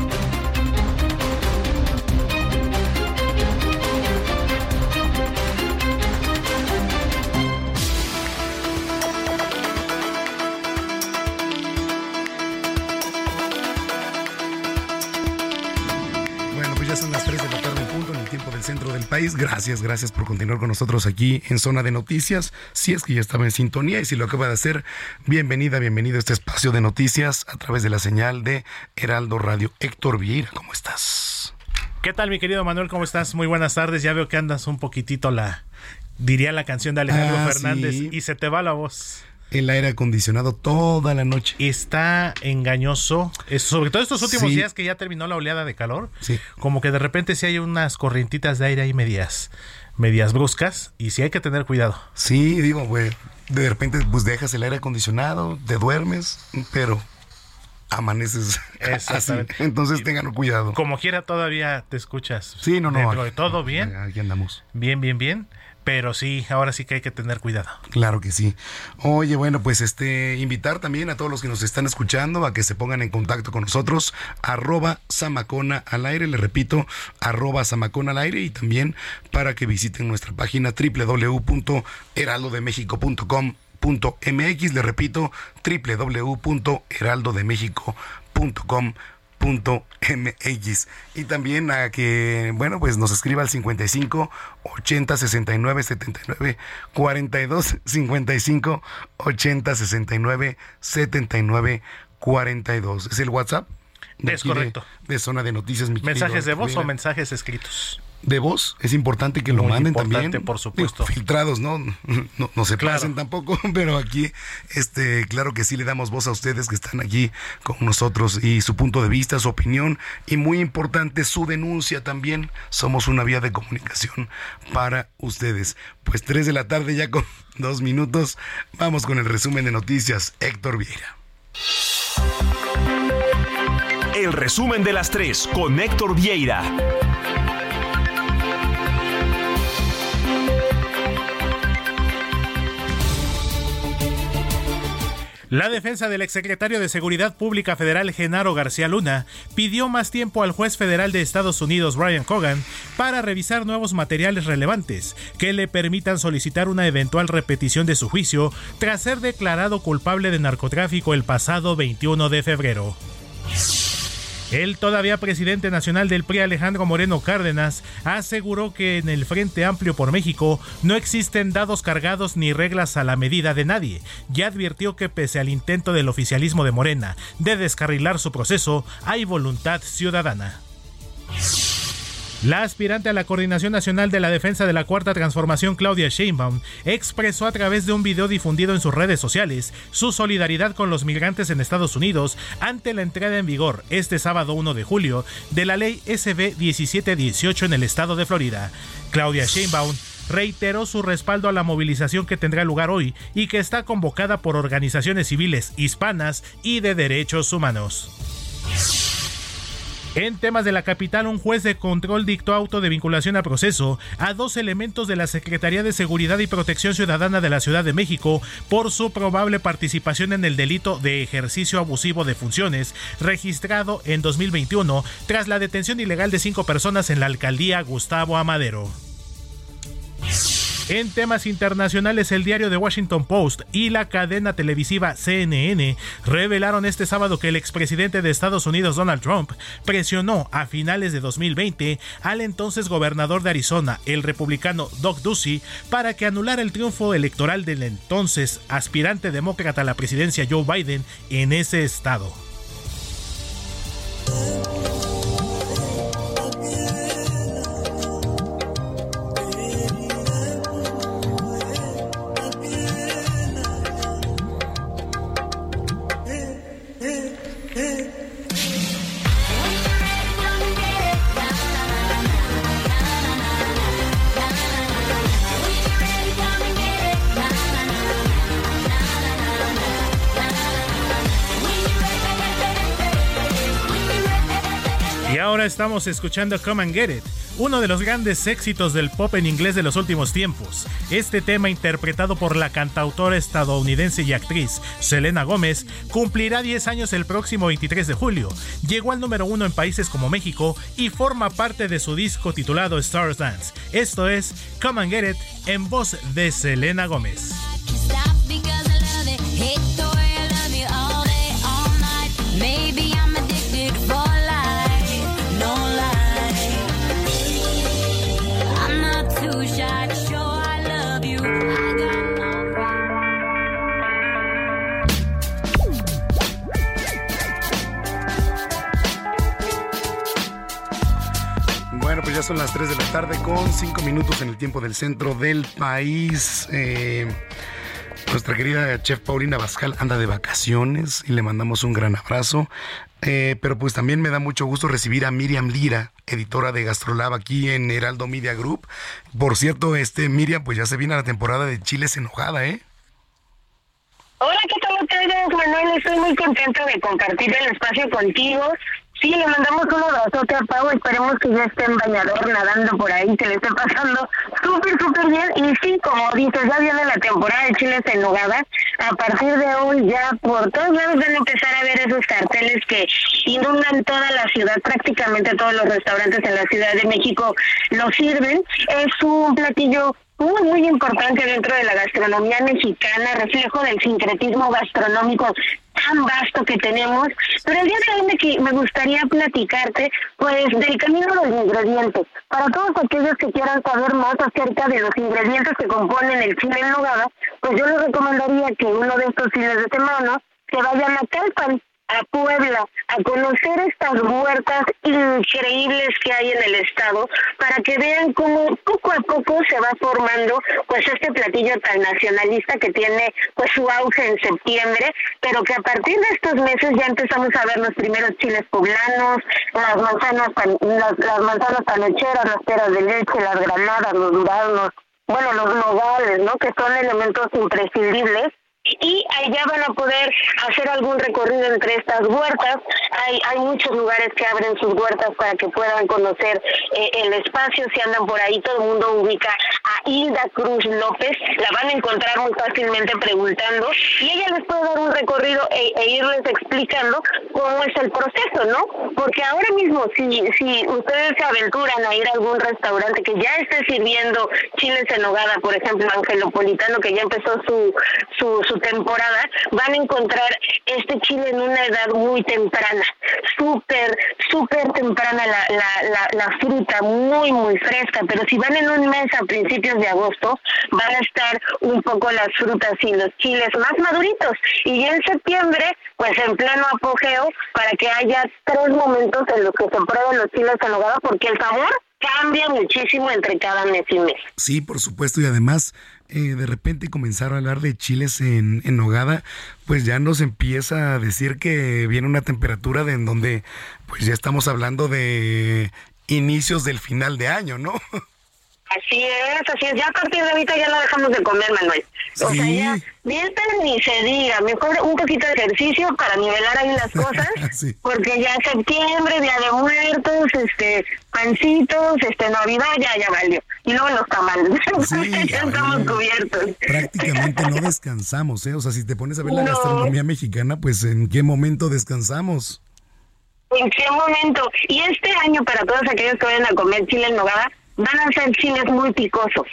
Speaker 1: Del país. Gracias, gracias por continuar con nosotros aquí en Zona de Noticias. Si es que ya estaba en sintonía y si lo acaba de hacer, bienvenida, bienvenido a este espacio de noticias a través de la señal de Heraldo Radio. Héctor Vieira, ¿cómo estás?
Speaker 18: ¿Qué tal, mi querido Manuel? ¿Cómo estás? Muy buenas tardes. Ya veo que andas un poquitito la, diría la canción de Alejandro
Speaker 1: Ah,
Speaker 18: Fernández,
Speaker 1: sí.
Speaker 18: y se te va la voz.
Speaker 1: El aire acondicionado toda la noche.
Speaker 18: Está engañoso, es- sobre todo estos últimos
Speaker 1: Sí.
Speaker 18: días que ya terminó la oleada de calor.
Speaker 1: Sí.
Speaker 18: Como que de repente sí hay unas corrientitas de aire ahí medias, medias bruscas, y sí hay que tener cuidado.
Speaker 1: Sí, digo, güey, de repente pues dejas el aire acondicionado, te duermes, pero amaneces así. Entonces tengan cuidado.
Speaker 18: Como quiera todavía te escuchas.
Speaker 1: Sí, no, no.
Speaker 18: Dentro de todo bien,
Speaker 1: Aquí andamos.
Speaker 18: bien, bien, bien. Pero sí, ahora sí que hay que tener cuidado.
Speaker 1: Claro que sí. Oye, bueno, pues este, invitar también a todos los que nos están escuchando a que se pongan en contacto con nosotros, arroba Samacona al aire, le repito, arroba Samacona al aire y también para que visiten nuestra página www.heraldodemexico.com.mx, le repito, www.heraldodemexico.com mx y también a que bueno pues nos escriba al 55 80 69 79 42 55 80 69 79 42 es el WhatsApp
Speaker 18: Es
Speaker 1: aquí de-
Speaker 18: correcto.
Speaker 1: De, Zona de Noticias. mi
Speaker 18: ¿Mensajes de voz o
Speaker 1: Rivera.
Speaker 18: mensajes escritos?
Speaker 1: De voz, es importante que lo
Speaker 18: Muy
Speaker 1: manden
Speaker 18: importante,
Speaker 1: también.
Speaker 18: por supuesto.
Speaker 1: Digo, filtrados, ¿no? No, no se pasen tampoco, pero aquí, este, claro que sí le damos voz a ustedes que están aquí con nosotros y su punto de vista, su opinión y muy importante su denuncia también. Somos una vía de comunicación para ustedes. Pues 3 de la tarde ya con dos minutos. Vamos con el resumen de noticias. Héctor Vieira.
Speaker 14: El resumen de las 3 con Héctor Vieira.
Speaker 18: La defensa del exsecretario de Seguridad Pública Federal Genaro García Luna pidió más tiempo al juez federal de Estados Unidos Brian Cogan para revisar nuevos materiales relevantes que le permitan solicitar una eventual repetición de su juicio tras ser declarado culpable de narcotráfico el pasado 21 de febrero. El todavía presidente nacional del PRI Alejandro Moreno Cárdenas aseguró que en el Frente Amplio por México no existen dados cargados ni reglas a la medida de nadie y advirtió que pese al intento del oficialismo de Morena de descarrilar su proceso, hay voluntad ciudadana. La aspirante a la Coordinación Nacional de la Defensa de la Cuarta Transformación, Claudia Sheinbaum, expresó a través de un video difundido en sus redes sociales su solidaridad con los migrantes en Estados Unidos ante la entrada en vigor este sábado 1 de julio de la ley SB 1718 en el estado de Florida. Claudia Sheinbaum reiteró su respaldo a la movilización que tendrá lugar hoy y que está convocada por organizaciones civiles hispanas y de derechos humanos. En temas de la capital, un juez de control dictó auto de vinculación a proceso a dos elementos de la Secretaría de Seguridad y Protección Ciudadana de la Ciudad de México por su probable participación en el delito de ejercicio abusivo de funciones registrado en 2021 tras la detención ilegal de cinco personas en la alcaldía Gustavo Amadero. En temas internacionales, el diario The Washington Post y la cadena televisiva CNN revelaron este sábado que el expresidente de Estados Unidos Donald Trump presionó a finales de 2020 al entonces gobernador de Arizona, el republicano Doug Ducey, para que anulara el triunfo electoral del entonces aspirante demócrata a la presidencia Joe Biden en ese estado. Ahora estamos escuchando Come and Get It, uno de los grandes éxitos del pop en inglés de los últimos tiempos. Este tema, interpretado por la cantautora estadounidense y actriz Selena Gómez, cumplirá 10 años el próximo 23 de julio. Llegó al número uno en países como México y forma parte de su disco titulado Stars Dance. Esto es Come and Get It en voz de Selena Gómez.
Speaker 1: Pues ya son las 3 de la tarde con 5 minutos en el tiempo del centro del país. Eh, nuestra querida chef Paulina Bascal anda de vacaciones y le mandamos un gran abrazo. Eh, pero pues también me da mucho gusto recibir a Miriam Lira, editora de Gastrolab aquí en Heraldo Media Group. Por cierto, este Miriam, pues ya se viene la temporada de Chiles Enojada, ¿eh?
Speaker 19: Hola, ¿qué tal a ustedes, Manuel? Estoy muy contenta de compartir el espacio contigo. Sí, le mandamos un abrazote a Pau. Esperemos que ya esté en bañador nadando por ahí, que le esté pasando súper, súper bien. Y sí, como dices, ya viene la temporada de chiles en nogada. A partir de hoy ya por todos lados van a empezar a ver esos carteles que inundan toda la ciudad. Prácticamente todos los restaurantes en la Ciudad de México lo sirven. Es un platillo muy, muy importante dentro de la gastronomía mexicana, reflejo del sincretismo gastronómico tan vasto que tenemos. Pero el día de hoy me, me gustaría platicarte, pues, del camino de los ingredientes. Para todos aquellos que quieran saber más acerca de los ingredientes que componen el chile en nogada, pues yo les recomendaría que uno de estos fines de semana se vayan a Calpan. A Puebla a conocer estas huertas increíbles que hay en el estado para que vean cómo poco a poco se va formando pues este platillo tan nacionalista que tiene pues su auge en septiembre, pero que a partir de estos meses ya empezamos a ver los primeros chiles poblanos, las manzanas pan- las, las manzanas panocheras, las peras de leche, las granadas, los duraznos, bueno, los nogales, ¿no? Que son elementos imprescindibles y allá van a poder hacer algún recorrido entre estas huertas. Hay, hay muchos lugares que abren sus huertas para que puedan conocer eh, el espacio. Si andan por ahí, todo el mundo ubica a Hilda Cruz López. La van a encontrar muy fácilmente preguntando y ella les puede dar un recorrido e, e irles explicando cómo es el proceso, ¿no? Porque ahora mismo, si, si ustedes se aventuran a ir a algún restaurante que ya esté sirviendo chiles en nogada, por ejemplo, Angelopolitano, que ya empezó su, su, su temporada, van a encontrar este chile en una edad muy temprana, súper, súper temprana la, la, la, la fruta, muy, muy fresca, pero si van en un mes a principios de agosto, van a estar un poco las frutas y los chiles más maduritos. Y en septiembre, pues en pleno apogeo, para que haya tres momentos en los que se prueben los chiles en nogada, porque el sabor cambia muchísimo entre cada mes y mes.
Speaker 1: Sí, por supuesto, y además eh, de repente comenzar a hablar de chiles en, en nogada, pues ya nos empieza a decir que viene una temperatura de en donde pues ya estamos hablando de inicios del final de año, ¿no?
Speaker 19: Así es, así es. Ya a partir de ahorita ya no dejamos de comer, Manuel. O sea, ya, dieta ni se diga. Mejor un poquito de ejercicio para nivelar ahí las cosas. Porque ya septiembre, Día de Muertos, este, pancitos, este, Navidad, ya, ya valió. Y luego los tamales. ya estamos cubiertos.
Speaker 1: Prácticamente no descansamos, ¿eh? O sea, si te pones a ver la
Speaker 19: No.
Speaker 1: gastronomía mexicana, pues ¿en qué momento descansamos?
Speaker 19: ¿En qué momento? Y este año, para todos aquellos que vayan a comer chile en nogada, van a ser chiles muy picosos.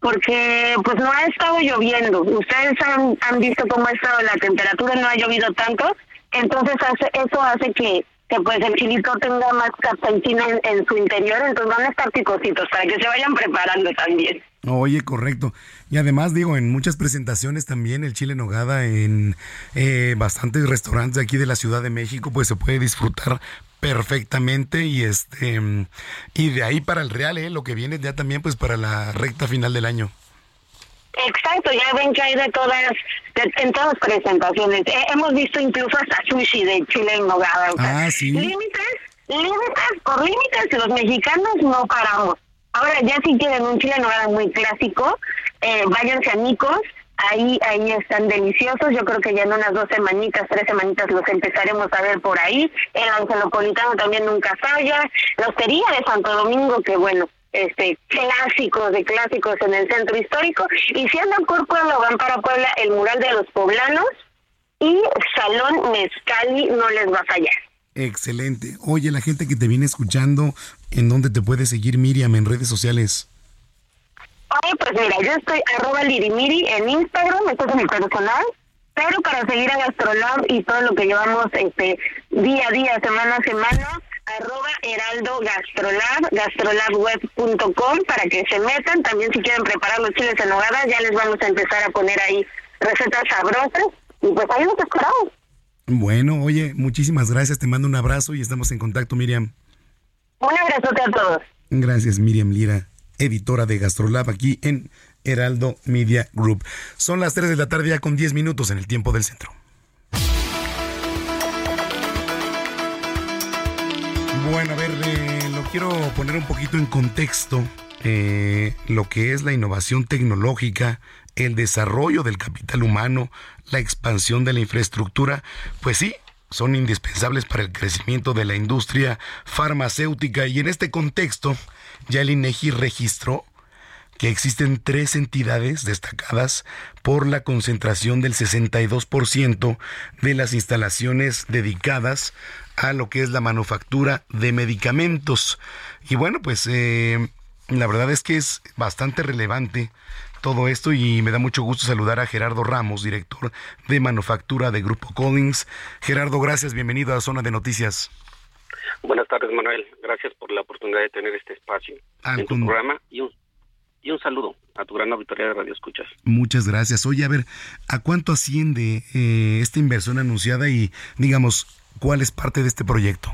Speaker 19: Porque pues no ha estado lloviendo. Ustedes han, han visto cómo ha estado la temperatura, no ha llovido tanto. Entonces hace, eso hace que, que pues el chilito tenga más capsaicina en, su interior. Entonces van a estar picositos para que se vayan preparando también.
Speaker 1: Oye, correcto. Y además, digo, en muchas presentaciones también el chile en nogada en eh, bastantes restaurantes aquí de la Ciudad de México, pues se puede disfrutar perfectamente y este y de ahí para el real, ¿eh? lo que viene ya también pues para la recta final del año.
Speaker 19: Exacto, ya ven que hay de todas, de- en todas presentaciones. Eh, hemos visto incluso hasta sushi de chile en nogada. o sea,
Speaker 1: Ah, sí.
Speaker 19: Límites, límites, por límites, los mexicanos no paramos. Ahora, ya si quieren un chile en nogada muy clásico, eh, váyanse a Nicos, ahí ahí están deliciosos. Yo creo que ya en unas dos semanitas, tres semanitas los empezaremos a ver por ahí. El angelopolitano también nunca falla. La hostería de Santo Domingo, que bueno, este clásicos de clásicos en el centro histórico. Y si andan por Puebla o van para Puebla, el mural de los poblanos y Salón Mezcali no les va a fallar.
Speaker 1: Excelente. Oye, la gente que te viene escuchando, ¿en dónde te puede seguir Miriam en redes sociales?
Speaker 19: Ay, pues mira, yo estoy arroba lirimiri en Instagram, esto es mi personal, pero para seguir a Gastrolab y todo lo que llevamos este día a día, semana a semana, arroba heraldo gastrolab, gastrolabweb.com para que se metan, también si quieren preparar los chiles en nogada, ya les vamos a empezar a poner ahí recetas sabrosas y pues ahí nos esperamos.
Speaker 1: Bueno, oye, muchísimas gracias, te mando un abrazo y estamos en contacto, Miriam.
Speaker 19: Un abrazote a todos.
Speaker 1: Gracias, Miriam Lira, editora de Gastrolab aquí en Heraldo Media Group. Son las 3 de la tarde ya con 10 minutos en el tiempo del centro. Bueno, a ver, eh, lo quiero poner un poquito en contexto. eh, lo que es la innovación tecnológica, el desarrollo del capital humano, la expansión de la infraestructura, pues sí, son indispensables para el crecimiento de la industria farmacéutica y en este contexto ya el INEGI registró que existen tres entidades destacadas por la concentración del 62% de las instalaciones dedicadas a lo que es la manufactura de medicamentos. Y bueno, pues eh, la verdad es que es bastante relevante todo esto y me da mucho gusto saludar a Gerardo Ramos, director de manufactura de Grupo Collins. Gerardo, gracias, bienvenido a Zona de Noticias.
Speaker 20: Buenas tardes, Manuel. Gracias por la oportunidad de tener este espacio
Speaker 1: Al
Speaker 20: en tu
Speaker 1: con-
Speaker 20: programa y un, y un saludo a tu gran auditoría de Radio Escuchas.
Speaker 1: Muchas gracias. Oye, a ver, ¿a cuánto asciende eh, esta inversión anunciada y, digamos, ¿cuál es parte de este proyecto?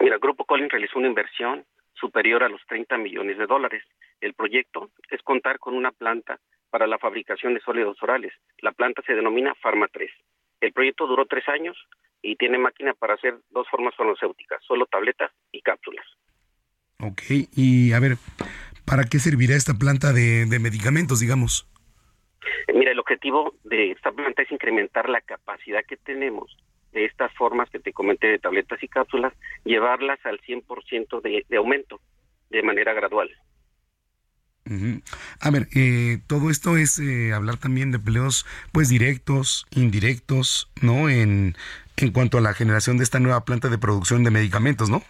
Speaker 20: Mira, Grupo Collins realizó una inversión superior a los 30 millones de dólares. El proyecto es contar con una planta para la fabricación de sólidos orales. La planta se denomina Pharma 3. El proyecto duró tres años y tiene máquina para hacer dos formas farmacéuticas, solo tabletas y cápsulas.
Speaker 1: Ok, y a ver, ¿para qué servirá esta planta de, de medicamentos, digamos?
Speaker 20: Eh, Mira, el objetivo de esta planta es incrementar la capacidad que tenemos de estas formas que te comenté de tabletas y cápsulas, llevarlas al 100% de, de aumento de manera gradual.
Speaker 1: A ver, eh, todo esto es eh, hablar también de empleos pues directos, indirectos, ¿no? En, en cuanto a la generación de esta nueva planta de producción de medicamentos, ¿no?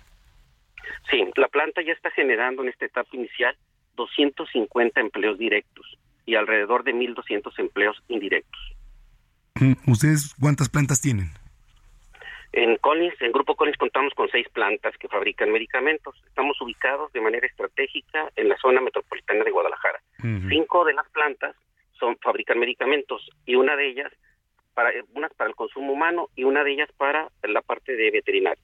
Speaker 20: Sí, la planta ya está generando en esta etapa inicial 250 empleos directos y alrededor de 1.200 empleos indirectos.
Speaker 1: ¿Ustedes cuántas plantas tienen?
Speaker 20: En Collins, en Grupo Collins contamos con seis plantas que fabrican medicamentos. Estamos ubicados de manera estratégica en la zona metropolitana de Guadalajara. Cinco de las plantas son fabrican medicamentos y una de ellas para unas para el consumo humano y una de ellas para la parte de veterinaria.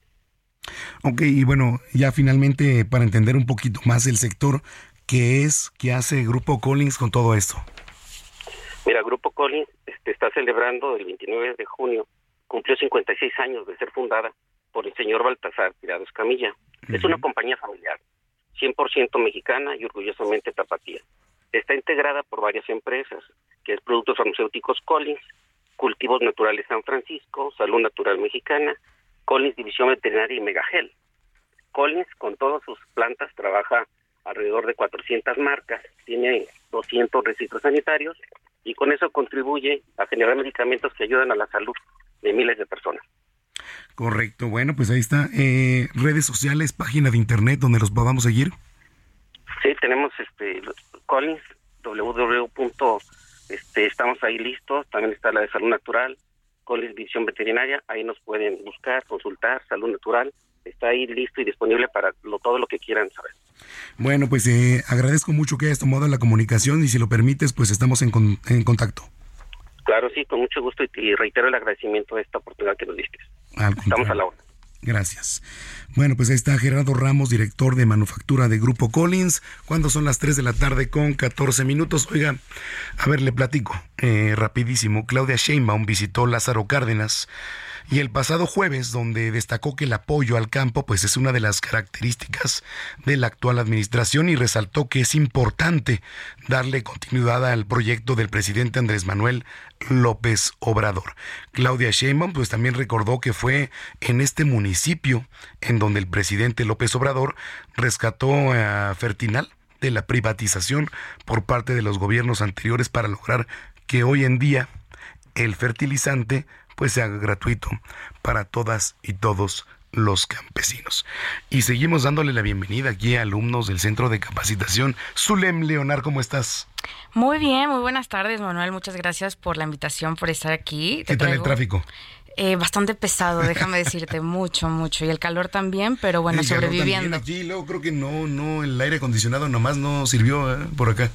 Speaker 1: Ok, y bueno, ya finalmente para entender un poquito más el sector, ¿qué es, qué hace Grupo Collins con todo esto?
Speaker 20: Mira, Grupo Collins este, está celebrando el 29 de junio, cumplió 56 años de ser fundada por el señor Baltasar Tirado Escamilla. Es una compañía familiar, 100% mexicana y orgullosamente tapatía. Está integrada por varias empresas, que es Productos Farmacéuticos Collins, Cultivos Naturales San Francisco, Salud Natural Mexicana, Collins División Veterinaria y Megagel. Collins, con todas sus plantas, trabaja alrededor de 400 marcas, tiene 200 registros sanitarios y con eso contribuye a generar medicamentos que ayudan a la salud de miles de personas.
Speaker 1: Correcto, bueno, pues ahí está. Eh, redes sociales, página de internet donde los podamos seguir.
Speaker 20: Sí, tenemos este Collins, www. Este, estamos ahí listos, también está la de Salud Natural, Collins División Veterinaria, ahí nos pueden buscar, consultar, Salud Natural, está ahí listo y disponible para lo, todo lo que quieran saber.
Speaker 1: Bueno, pues eh, agradezco mucho que hayas tomado la comunicación y si lo permites, pues estamos en, con- en contacto.
Speaker 20: Claro, sí, con mucho gusto y, reitero el agradecimiento de esta oportunidad que nos diste.
Speaker 1: Al
Speaker 20: Estamos a la hora.
Speaker 1: Gracias. Bueno, pues ahí está Gerardo Ramos, director de manufactura de Grupo Collins. Cuando son las 3 de la tarde con 14 minutos. Oiga, a ver, le platico eh, rapidísimo. Claudia Sheinbaum visitó Lázaro Cárdenas y el pasado jueves, donde destacó que el apoyo al campo pues es una de las características de la actual administración y resaltó que es importante darle continuidad al proyecto del presidente Andrés Manuel López Obrador. Claudia Sheinbaum pues también recordó que fue en este municipio en donde el presidente López Obrador rescató a Fertinal de la privatización por parte de los gobiernos anteriores para lograr que hoy en día el fertilizante pues sea gratuito para todas y todos los campesinos. Y seguimos dándole la bienvenida aquí a alumnos del Centro de Capacitación. Zulem Leonar, ¿cómo estás?
Speaker 21: Muy bien, muy buenas tardes, Manuel. Muchas gracias por la invitación, por estar aquí.
Speaker 1: ¿Qué
Speaker 21: Te
Speaker 1: tal el tráfico?
Speaker 21: Eh, bastante pesado, déjame decirte, mucho, mucho. Y el calor también, pero bueno,
Speaker 1: El calor
Speaker 21: sobreviviendo.
Speaker 1: también Aquí luego creo que no, no, el aire acondicionado nomás no sirvió ¿eh? por acá.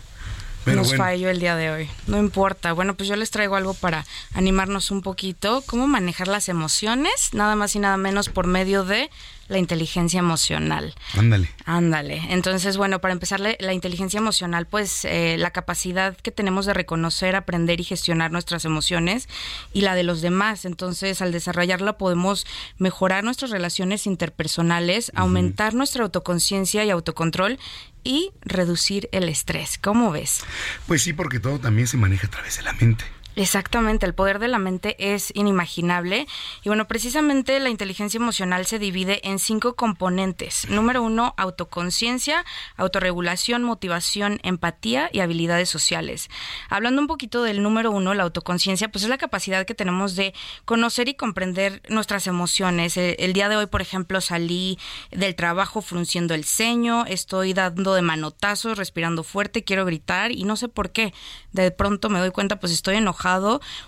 Speaker 1: Pero
Speaker 21: Nos
Speaker 1: bueno.
Speaker 21: falló el día de hoy. No importa. Bueno, pues yo les traigo algo para animarnos un poquito. ¿Cómo manejar las emociones? Nada más y nada menos por medio de la inteligencia emocional.
Speaker 1: Ándale.
Speaker 21: Ándale. Entonces, bueno, para empezar, la, inteligencia emocional, pues eh, la capacidad que tenemos de reconocer, aprender y gestionar nuestras emociones y la de los demás. Entonces, al desarrollarla podemos mejorar nuestras relaciones interpersonales, aumentar nuestra autoconciencia y autocontrol y reducir el estrés. ¿Cómo ves?
Speaker 1: Pues sí, porque todo también se maneja a través de la mente.
Speaker 21: Exactamente, el poder de la mente es inimaginable y bueno, precisamente la inteligencia emocional se divide en cinco componentes. Número uno, autoconciencia, autorregulación, motivación, empatía y habilidades sociales. Hablando un poquito del número uno, la autoconciencia, pues es la capacidad que tenemos de conocer y comprender nuestras emociones. El, el día de hoy, por ejemplo, salí del trabajo frunciendo el ceño, estoy dando de manotazos, respirando fuerte, quiero gritar y no sé por qué. De pronto me doy cuenta, pues estoy enojada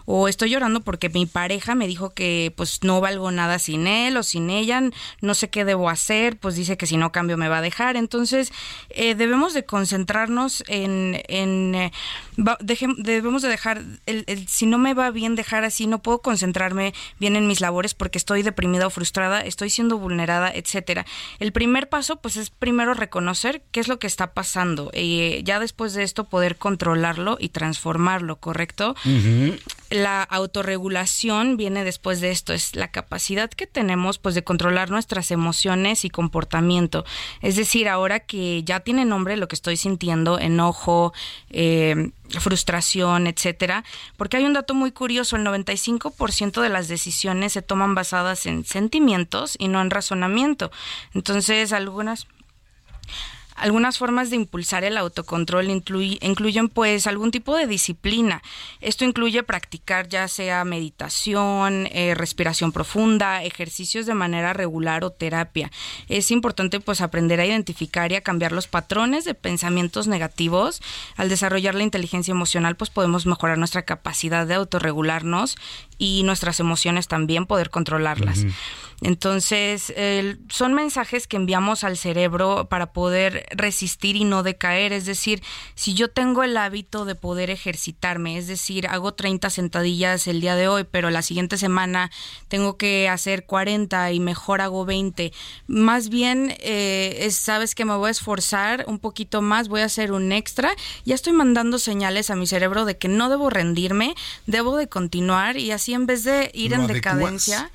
Speaker 21: o estoy llorando porque mi pareja me dijo que pues no valgo nada sin él o sin ella, no sé qué debo hacer, pues dice que si no cambio me va a dejar. Entonces eh, debemos de concentrarnos en, en eh, debemos de dejar, el, si no me va bien dejar así, no puedo concentrarme bien en mis labores porque estoy deprimida o frustrada, estoy siendo vulnerada, etcétera. El primer paso pues es primero reconocer qué es lo que está pasando y eh, ya después de esto poder controlarlo y transformarlo, ¿correcto? La autorregulación viene después de esto, es la capacidad que tenemos pues de controlar nuestras emociones y comportamiento. Es decir, ahora que ya tiene nombre lo que estoy sintiendo, enojo, eh, frustración, etcétera, porque hay un dato muy curioso, el 95% de las decisiones se toman basadas en sentimientos y no en razonamiento. Entonces, algunas algunas formas de impulsar el autocontrol incluyen pues algún tipo de disciplina. Esto incluye practicar ya sea meditación, eh, respiración profunda, ejercicios de manera regular o terapia. Es importante pues aprender a identificar y a cambiar los patrones de pensamientos negativos. Al desarrollar la inteligencia emocional pues podemos mejorar nuestra capacidad de autorregularnos y nuestras emociones también poder controlarlas. Entonces, son mensajes que enviamos al cerebro para poder resistir y no decaer. Es decir, si yo tengo el hábito de poder ejercitarme, es decir, hago 30 sentadillas el día de hoy, pero la siguiente semana tengo que hacer 40 y mejor hago 20, más bien eh, sabes que me voy a esforzar un poquito más, voy a hacer un extra, ya estoy mandando señales a mi cerebro de que no debo rendirme, debo de continuar y así en vez de ir en decadencia.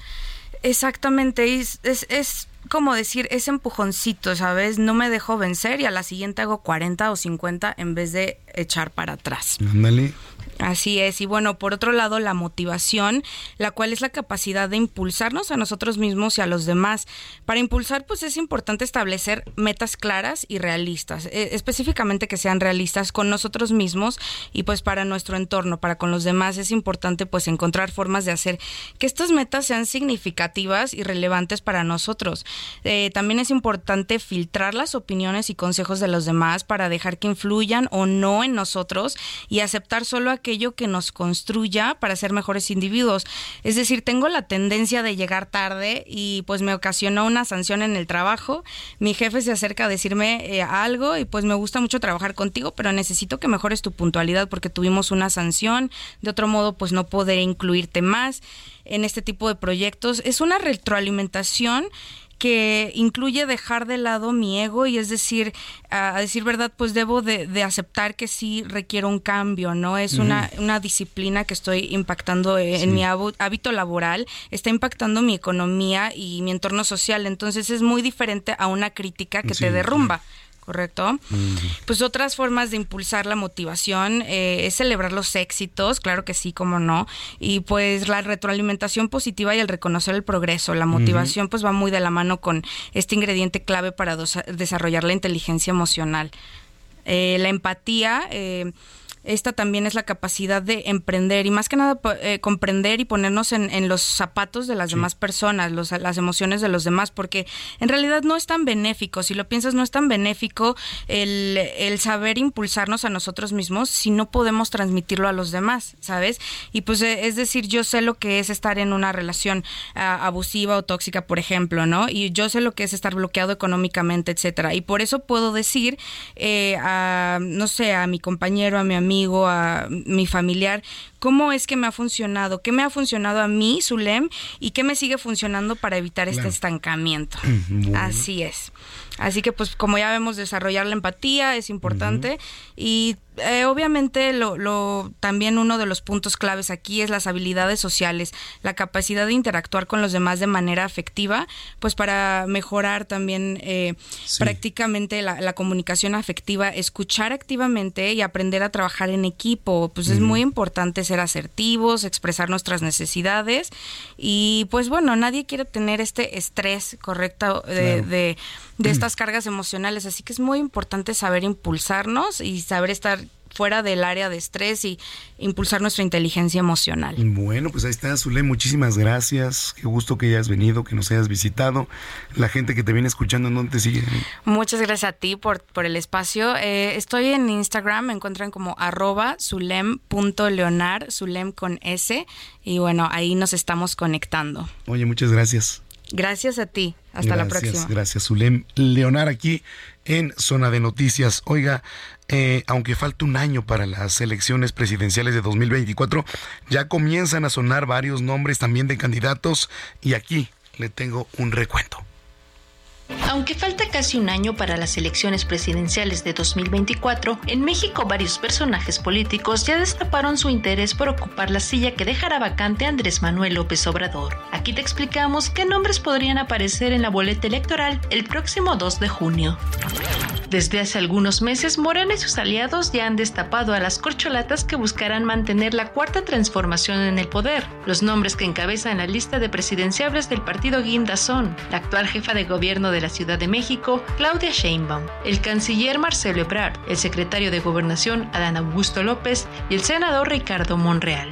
Speaker 21: Exactamente, es, es, como decir, ese empujoncito, ¿sabes? No me dejo vencer y a la siguiente hago 40 o 50 en vez de echar para atrás.
Speaker 1: Ándale.
Speaker 21: Así es, y bueno, por otro lado, la motivación, la cual es la capacidad de impulsarnos a nosotros mismos y a los demás. Para impulsar, pues es importante establecer metas claras y realistas, e, específicamente que sean realistas con nosotros mismos y pues para nuestro entorno, para con los demás, es importante pues encontrar formas de hacer que estas metas sean significativas y relevantes para nosotros. Eh, también es importante filtrar las opiniones y consejos de los demás para dejar que influyan o no en nosotros y aceptar solo a aquello que nos construya para ser mejores individuos. Es decir, tengo la tendencia de llegar tarde y pues me ocasionó una sanción en el trabajo. Mi jefe se acerca a decirme eh, algo y pues me gusta mucho trabajar contigo, pero necesito que mejores tu puntualidad porque tuvimos una sanción. De otro modo, pues no podré incluirte más en este tipo de proyectos. Es una retroalimentación que incluye dejar de lado mi ego y es decir, a, decir verdad, pues debo de, aceptar que sí requiero un cambio, ¿no? Es una, una disciplina que estoy impactando en mi hábito laboral, está impactando mi economía y mi entorno social, entonces es muy diferente a una crítica que te derrumba. ¿Correcto? Pues otras formas de impulsar la motivación eh, es celebrar los éxitos, claro que sí, como no, y pues la retroalimentación positiva y el reconocer el progreso. La motivación pues va muy de la mano con este ingrediente clave para desarrollar la inteligencia emocional. Eh, la empatía... Eh, esta también es la capacidad de emprender y más que nada eh, comprender y ponernos en, los zapatos de las demás personas, las emociones de los demás, porque en realidad no es tan benéfico, si lo piensas, no es tan benéfico el, saber impulsarnos a nosotros mismos si no podemos transmitirlo a los demás, ¿sabes? Y pues eh, es decir, yo sé lo que es estar en una relación ah, abusiva o tóxica, por ejemplo, ¿no? Y yo sé lo que es estar bloqueado económicamente, etcétera. Y por eso puedo decir eh, a, no sé, a mi compañero, a mi amigo, a mi familiar, cómo es que me ha funcionado, qué me ha funcionado a mí, Zulem, y qué me sigue funcionando para evitar este estancamiento. Así es. Así que pues como ya vemos, desarrollar la empatía es importante. Y eh, obviamente lo, también uno de los puntos claves aquí es las habilidades sociales, la capacidad de interactuar con los demás de manera afectiva, pues para mejorar también eh, prácticamente la, comunicación afectiva, escuchar activamente y aprender a trabajar en equipo, pues es muy importante ser asertivos, expresar nuestras necesidades. Y pues bueno, nadie quiere tener este estrés correcto de, de, de estas cargas emocionales, así que es muy importante saber impulsarnos y saber estar fuera del área de estrés y impulsar nuestra inteligencia emocional.
Speaker 1: Bueno, pues ahí está, Zulem, muchísimas gracias. Qué gusto que hayas venido, que nos hayas visitado. La gente que te viene escuchando, ¿dónde te sigue?
Speaker 21: Muchas gracias a ti por, por el espacio. Eh, estoy en Instagram, me encuentran como arroba zulem.leonar, zulem con S, y bueno, ahí nos estamos conectando.
Speaker 1: Oye, muchas gracias.
Speaker 21: Gracias a ti. Hasta la próxima.
Speaker 1: Gracias, Zulem. Leonar aquí en Zona de Noticias. Oiga, eh, aunque falta un año para las elecciones presidenciales de 2024, ya comienzan a sonar varios nombres también de candidatos y aquí le tengo un recuento.
Speaker 22: Aunque falta casi un año para las elecciones presidenciales de 2024, en México varios personajes políticos ya destaparon su interés por ocupar la silla que dejará vacante Andrés Manuel López Obrador. Aquí te explicamos qué nombres podrían aparecer en la boleta electoral el próximo 2 de junio. Desde hace algunos meses, Morena y sus aliados ya han destapado a las corcholatas que buscarán mantener la cuarta transformación en el poder. Los nombres que encabezan la lista de presidenciables del partido Guinda son la actual jefa de gobierno de la Ciudad de México, Claudia Sheinbaum, el canciller Marcelo Ebrard, el secretario de Gobernación Adán Augusto López y el senador Ricardo Monreal.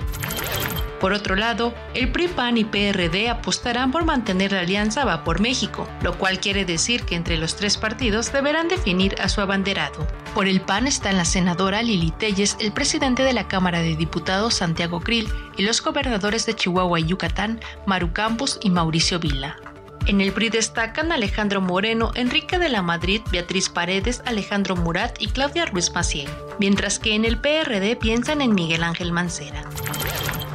Speaker 22: Por otro lado, el PRI, PAN y PRD apostarán por mantener la alianza Va por México, lo cual quiere decir que entre los tres partidos deberán definir a su abanderado. Por el PAN están la senadora Lili Telles, el presidente de la Cámara de Diputados Santiago Krill y los gobernadores de Chihuahua y Yucatán, Maru Campos y Mauricio Vila. En el PRI destacan Alejandro Moreno, Enrique de la Madrid, Beatriz Paredes, Alejandro Murat y Claudia Ruiz Maciel, mientras que en el PRD piensan en Miguel Ángel Mancera.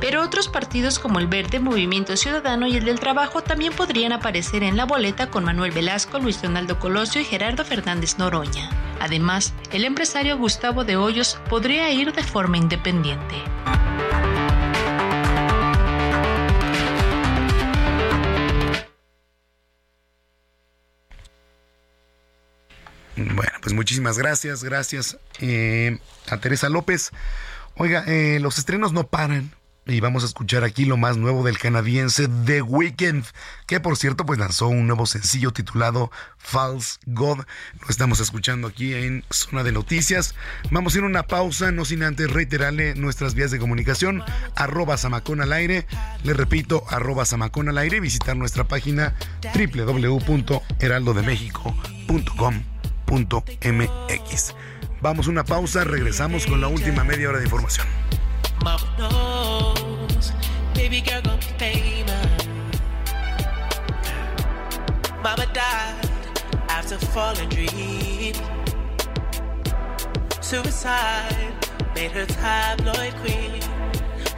Speaker 22: Pero otros partidos como el Verde, Movimiento Ciudadano y el del Trabajo también podrían aparecer en la boleta con Manuel Velasco, Luis Donaldo Colosio y Gerardo Fernández Noroña. Además, el empresario Gustavo de Hoyos podría ir de forma independiente.
Speaker 1: Bueno, pues muchísimas gracias, gracias eh, a Teresa López. Oiga, eh, los estrenos no paran. Y vamos a escuchar aquí lo más nuevo del canadiense The Weeknd, que por cierto pues lanzó un nuevo sencillo titulado False God. Lo estamos escuchando aquí en Zona de Noticias. Vamos a ir a una pausa, no sin antes reiterarle nuestras vías de comunicación, arroba Samacón al aire, le repito, arroba Samacón al aire, visitar nuestra página www.heraldodemexico.com.mx. Vamos a una pausa, regresamos con la última media hora de información.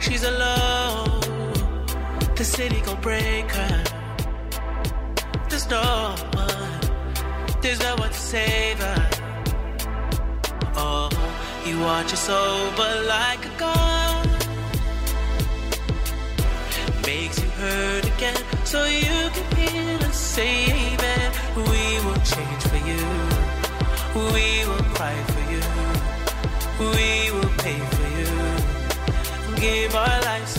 Speaker 23: She's alone, the city gon' break her. There's no one to save her. Oh, you watch us over like a god. Makes you hurt again, so you can heal and save it. We will change for you. We will cry for you. We will pay for you. Give our lives.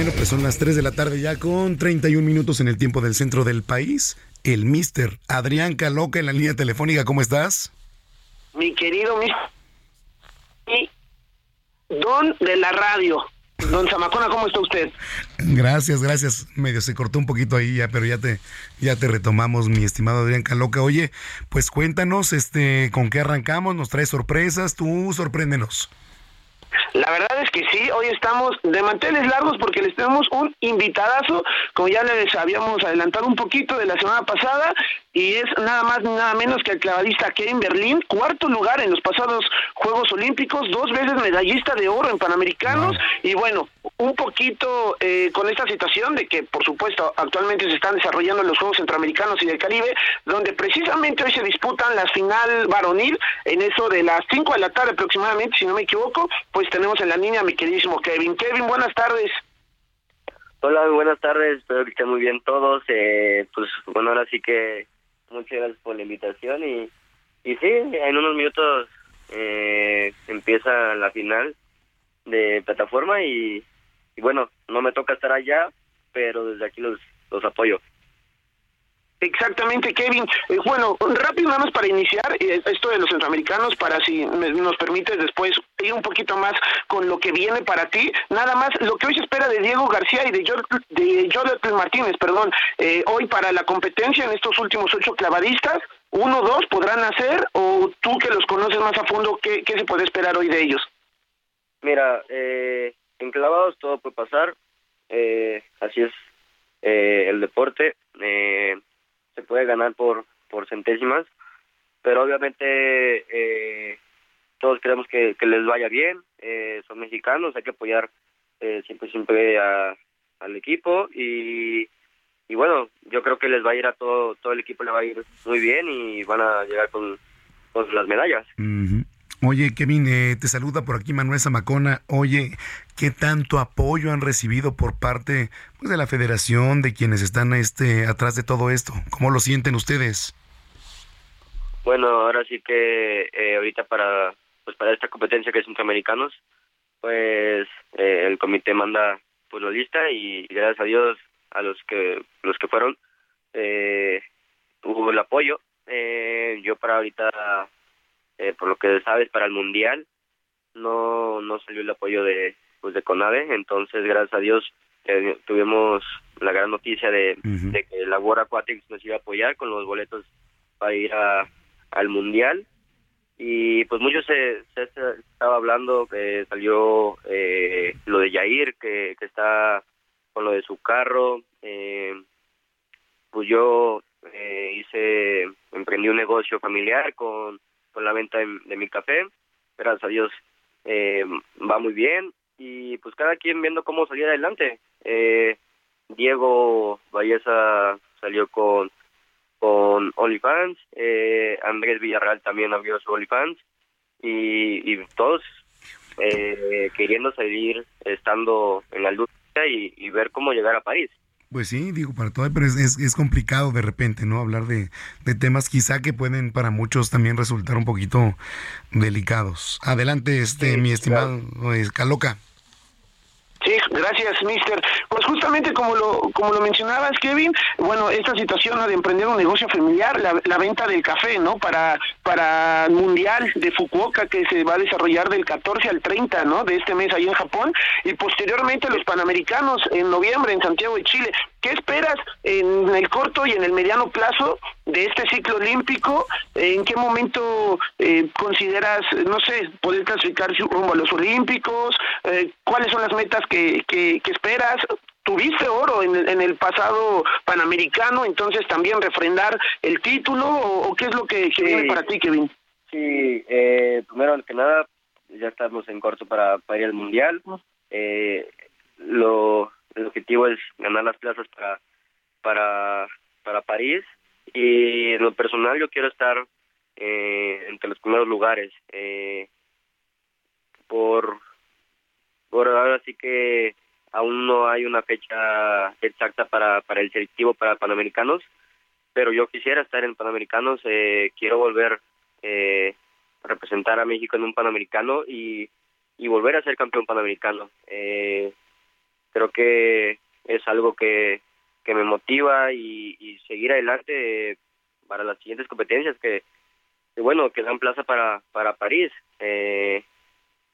Speaker 1: Bueno, pues son las 3 de la tarde ya con 31 minutos en el tiempo del centro del país. El mister Adrián Caloca en la línea telefónica, ¿cómo estás?
Speaker 24: Mi querido mi, mi don de la radio.
Speaker 25: Don Zamacona, ¿cómo está usted?
Speaker 1: Gracias, gracias. Medio se cortó un poquito ahí ya, pero ya te, ya te retomamos, mi estimado Adrián Caloca. Oye, pues cuéntanos, este, con qué arrancamos, nos traes sorpresas, tú sorpréndenos.
Speaker 25: La verdad es que sí, hoy estamos de manteles largos porque les tenemos un invitadazo, como ya les habíamos adelantado un poquito de la semana pasada, y es nada más ni nada menos que el clavadista Kevin Berlín, cuarto lugar en los pasados Juegos Olímpicos, dos veces medallista de oro en Panamericanos, y bueno, un poquito eh, con esta situación de que, por supuesto, actualmente se están desarrollando los Juegos Centroamericanos y del Caribe, donde precisamente hoy se disputan la final varonil, en eso de las 5 de la tarde aproximadamente, si no me equivoco, pues tenemos en la línea mi queridísimo Kevin. Kevin, buenas tardes.
Speaker 26: Hola, buenas tardes, espero que estén muy bien todos. Eh, pues bueno, ahora sí que muchas gracias por la invitación y, y sí, en unos minutos eh, empieza la final de plataforma y, y bueno, no me toca estar allá, pero desde aquí los, los apoyo.
Speaker 25: Exactamente, Kevin. Eh, bueno, rápido nada más para iniciar eh, esto de los centroamericanos, para si me- nos permites después ir un poquito más con lo que viene para ti. Nada más lo que hoy se espera de Diego García y de, Jor- de Jonathan Martínez, perdón, eh, hoy para la competencia en estos últimos ocho clavadistas, uno, dos podrán hacer o tú que los conoces más a fondo, ¿qué, qué se puede esperar hoy de ellos?
Speaker 26: Mira, eh, en clavados todo puede pasar, eh, así es el deporte, eh, se puede ganar por, por centésimas, pero obviamente eh, todos queremos que, les vaya bien, eh, son mexicanos, hay que apoyar eh, siempre, siempre al equipo y, y bueno, yo creo que les va a ir a todo, todo el equipo le va a ir muy bien y van a llegar con, con las medallas.
Speaker 1: Ujú. Oye, Kevin, eh, te saluda por aquí Manuel Zamacona. Oye, ¿qué tanto apoyo han recibido por parte pues, de la federación, de quienes están este, atrás de todo esto? ¿Cómo lo sienten ustedes?
Speaker 26: Bueno, ahora sí que eh, ahorita para pues para esta competencia que es Centroamericanos, pues eh, el comité manda pues la lista y gracias a Dios a los que los que fueron eh, hubo el apoyo. Eh, yo para ahorita, eh, por lo que sabes, para el mundial no no salió el apoyo de pues de Conade, entonces gracias a Dios eh, tuvimos la gran noticia de, de que la World Aquatics nos iba a apoyar con los boletos para ir a, al mundial. Y pues mucho se, se estaba hablando que salió eh, lo de Yair que, que está con lo de su carro. Eh, pues yo eh, hice emprendí un negocio familiar con, con la venta de, de mi café. Gracias a Dios eh, va muy bien cada quien viendo cómo salir adelante eh, Diego Valleza salió con con OnlyFans, eh, Andrés Villarreal también abrió su OnlyFans y, y todos eh, queriendo salir estando en la lucha y, y ver cómo llegar a París.
Speaker 1: Pues sí, digo, para todo, pero es, es, es complicado de repente, ¿no? Hablar de, de temas quizá que pueden para muchos también resultar un poquito delicados. Adelante, este, mi estimado eh, Caloca.
Speaker 25: Gracias, mister. Pues justamente como lo como lo mencionabas, Kevin, bueno, esta situación de emprender un negocio familiar, la, la venta del café, ¿no? Para para el Mundial de Fukuoka que se va a desarrollar del 14 al 30, ¿no? De este mes ahí en Japón y posteriormente los Panamericanos en noviembre en Santiago de Chile. ¿Qué esperas en el corto y en el mediano plazo de este ciclo olímpico? ¿En qué momento eh, consideras, no sé, poder clasificar rumbo a los Olímpicos? Eh, ¿Cuáles son las metas que, que, que esperas? Tuviste oro en, el- en el pasado panamericano, entonces también refrendar el título o, o qué es lo que, que
Speaker 26: Sí.
Speaker 25: viene para ti, Kevin?
Speaker 26: Sí, eh, primero que nada, ya estamos en corto para, para ir al Mundial. Eh, lo, el objetivo es ganar las plazas para, para, para París y en lo personal yo quiero estar eh, entre los primeros lugares. Eh, por, por ahora sí que aún no hay una fecha exacta para, para el selectivo para Panamericanos, pero yo quisiera estar en Panamericanos, eh, quiero volver eh, a representar a México en un Panamericano y, y volver a ser campeón panamericano. Eh, creo que es algo que, me motiva y, seguir adelante para las siguientes competencias que, que bueno, que dan plaza para, para París. Eh,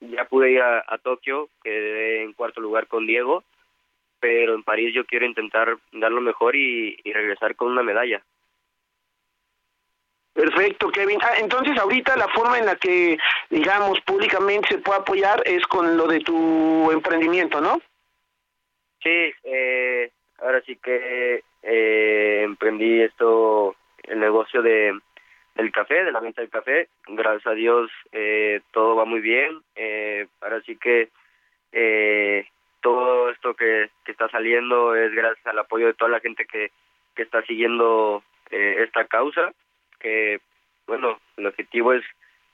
Speaker 26: ya pude ir a, a Tokio, quedé en cuarto lugar con Diego, pero en París yo quiero intentar dar lo mejor y, y regresar con una medalla.
Speaker 25: Perfecto, Kevin. Ah, entonces ahorita la forma en la que, digamos, públicamente se puede apoyar es con lo de tu emprendimiento, ¿no?
Speaker 26: Sí, eh, ahora sí que eh, emprendí esto, el negocio de del café, de la venta del café. Gracias a Dios eh, todo va muy bien. Eh, ahora sí que eh, todo esto que, que está saliendo es gracias al apoyo de toda la gente que, que está siguiendo eh, esta causa. Que bueno, el objetivo es,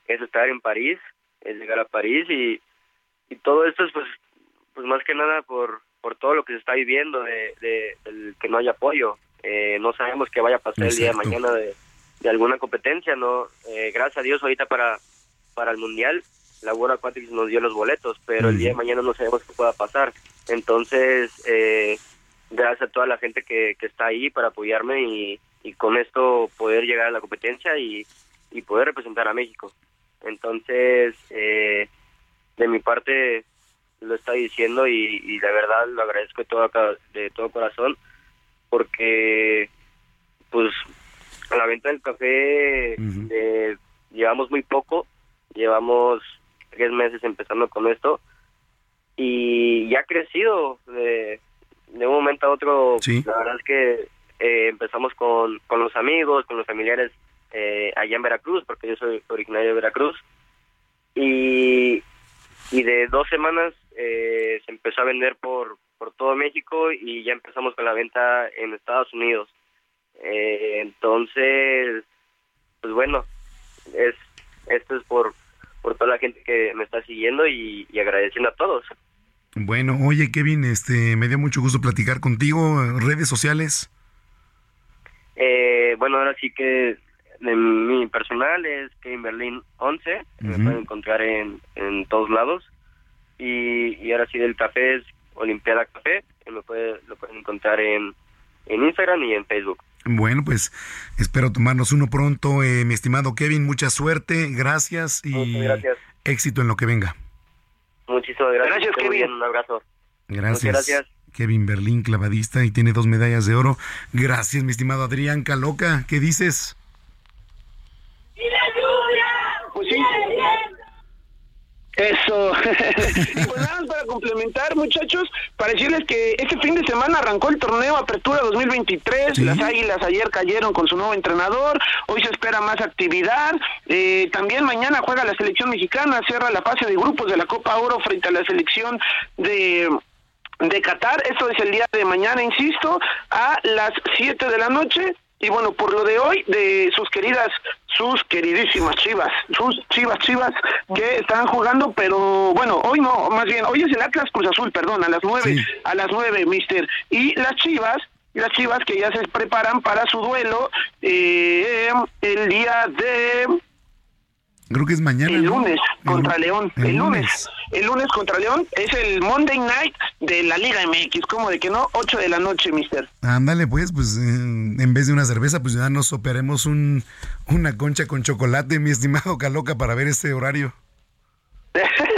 Speaker 26: es estar en París, es llegar a París y, y todo esto es pues, pues más que nada por, por todo lo que se está viviendo de, de, del que no hay apoyo. Eh, no sabemos qué vaya a pasar el día de mañana de, de alguna competencia, no. Eh, gracias a Dios ahorita para para el mundial la World Aquatics nos dio los boletos, pero el día de mañana no sabemos qué pueda pasar. Entonces, eh, gracias a toda la gente que, que está ahí para apoyarme y, y con esto poder llegar a la competencia y, y poder representar a México. Entonces, eh, de mi parte lo está diciendo y, y la verdad lo agradezco de todo, de todo corazón porque pues a la venta del café eh, llevamos muy poco, llevamos tres meses empezando con esto y ya ha crecido de, de un momento a otro.
Speaker 1: Sí.
Speaker 26: La verdad es que eh, empezamos con, con los amigos, con los familiares eh, allá en Veracruz, porque yo soy originario de Veracruz y, y de dos semanas eh, se empezó a vender por, por todo México y ya empezamos con la venta en Estados Unidos. Eh, entonces, pues bueno, es esto es por, por toda la gente que me está siguiendo y, y agradeciendo a todos.
Speaker 1: Bueno, oye Kevin, este, me dio mucho gusto platicar contigo. Redes sociales.
Speaker 26: Eh, bueno, ahora sí que de mi personal es Kevin Berlin 11, me
Speaker 1: Ujú.
Speaker 26: pueden encontrar en, en todos lados. Y, y ahora sí del café es Olimpiada Café, me puede, lo pueden encontrar en, en Instagram y en Facebook.
Speaker 1: Bueno, pues espero tomarnos uno pronto, eh, mi estimado Kevin. Mucha suerte, gracias y
Speaker 26: Muchas gracias.
Speaker 1: éxito en lo que venga.
Speaker 26: Muchísimas gracias.
Speaker 25: Gracias, Kevin.
Speaker 26: bien, Un abrazo.
Speaker 1: Gracias.
Speaker 26: Muchas gracias.
Speaker 1: Kevin Berlín, clavadista y tiene dos medallas de oro. Gracias, mi estimado Adrián Caloca. ¿Qué dices?
Speaker 25: Pues sí. Eso. y pues nada más para complementar, muchachos, para decirles que este fin de semana arrancó el torneo Apertura 2023. Las Águilas ayer cayeron con su nuevo entrenador. Hoy se espera más actividad. Eh, también mañana juega la selección mexicana, cierra la fase de grupos de la Copa Oro frente a la selección de de Qatar. Esto es el día de mañana, insisto, a las 7 de la noche. Y bueno, por lo de hoy, de sus queridas, sus queridísimas chivas, sus chivas chivas que están jugando, pero bueno, hoy no, más bien, hoy es el Atlas Cruz Azul, perdón, a las 9, a las 9, mister. Y las chivas, las chivas que ya se preparan para su duelo eh, el día de
Speaker 1: Creo que es mañana.
Speaker 25: el
Speaker 1: ¿no?
Speaker 25: lunes contra
Speaker 1: El-
Speaker 25: León. El, lunes. El lunes contra León es el Monday Night de la Liga MX. como de que no? 8 de la noche, mister.
Speaker 1: Ándale, pues, pues en vez de una cerveza, pues ya nos operemos un, una concha con chocolate, mi estimado Caloca, para ver este horario.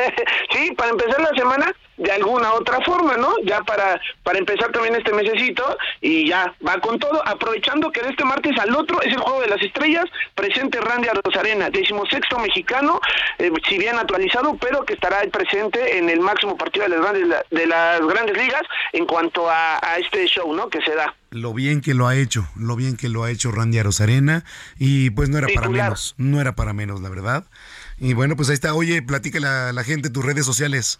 Speaker 25: sí, para empezar la semana de alguna otra forma, ¿no? Ya para para empezar también este mesecito y ya va con todo, aprovechando que de este martes al otro es el Juego de las Estrellas, presente Randy Rosarena, decimosexto mexicano, eh, si bien actualizado, pero que estará presente en el máximo partido de las grandes, de las grandes ligas en cuanto a, a este show, ¿no? Que se da.
Speaker 1: Lo bien que lo ha hecho, lo bien que lo ha hecho Randy Arozarena. Y pues no era para menos, no era para menos, la verdad. Y bueno, pues ahí está. Oye, platícale a la gente tus redes sociales.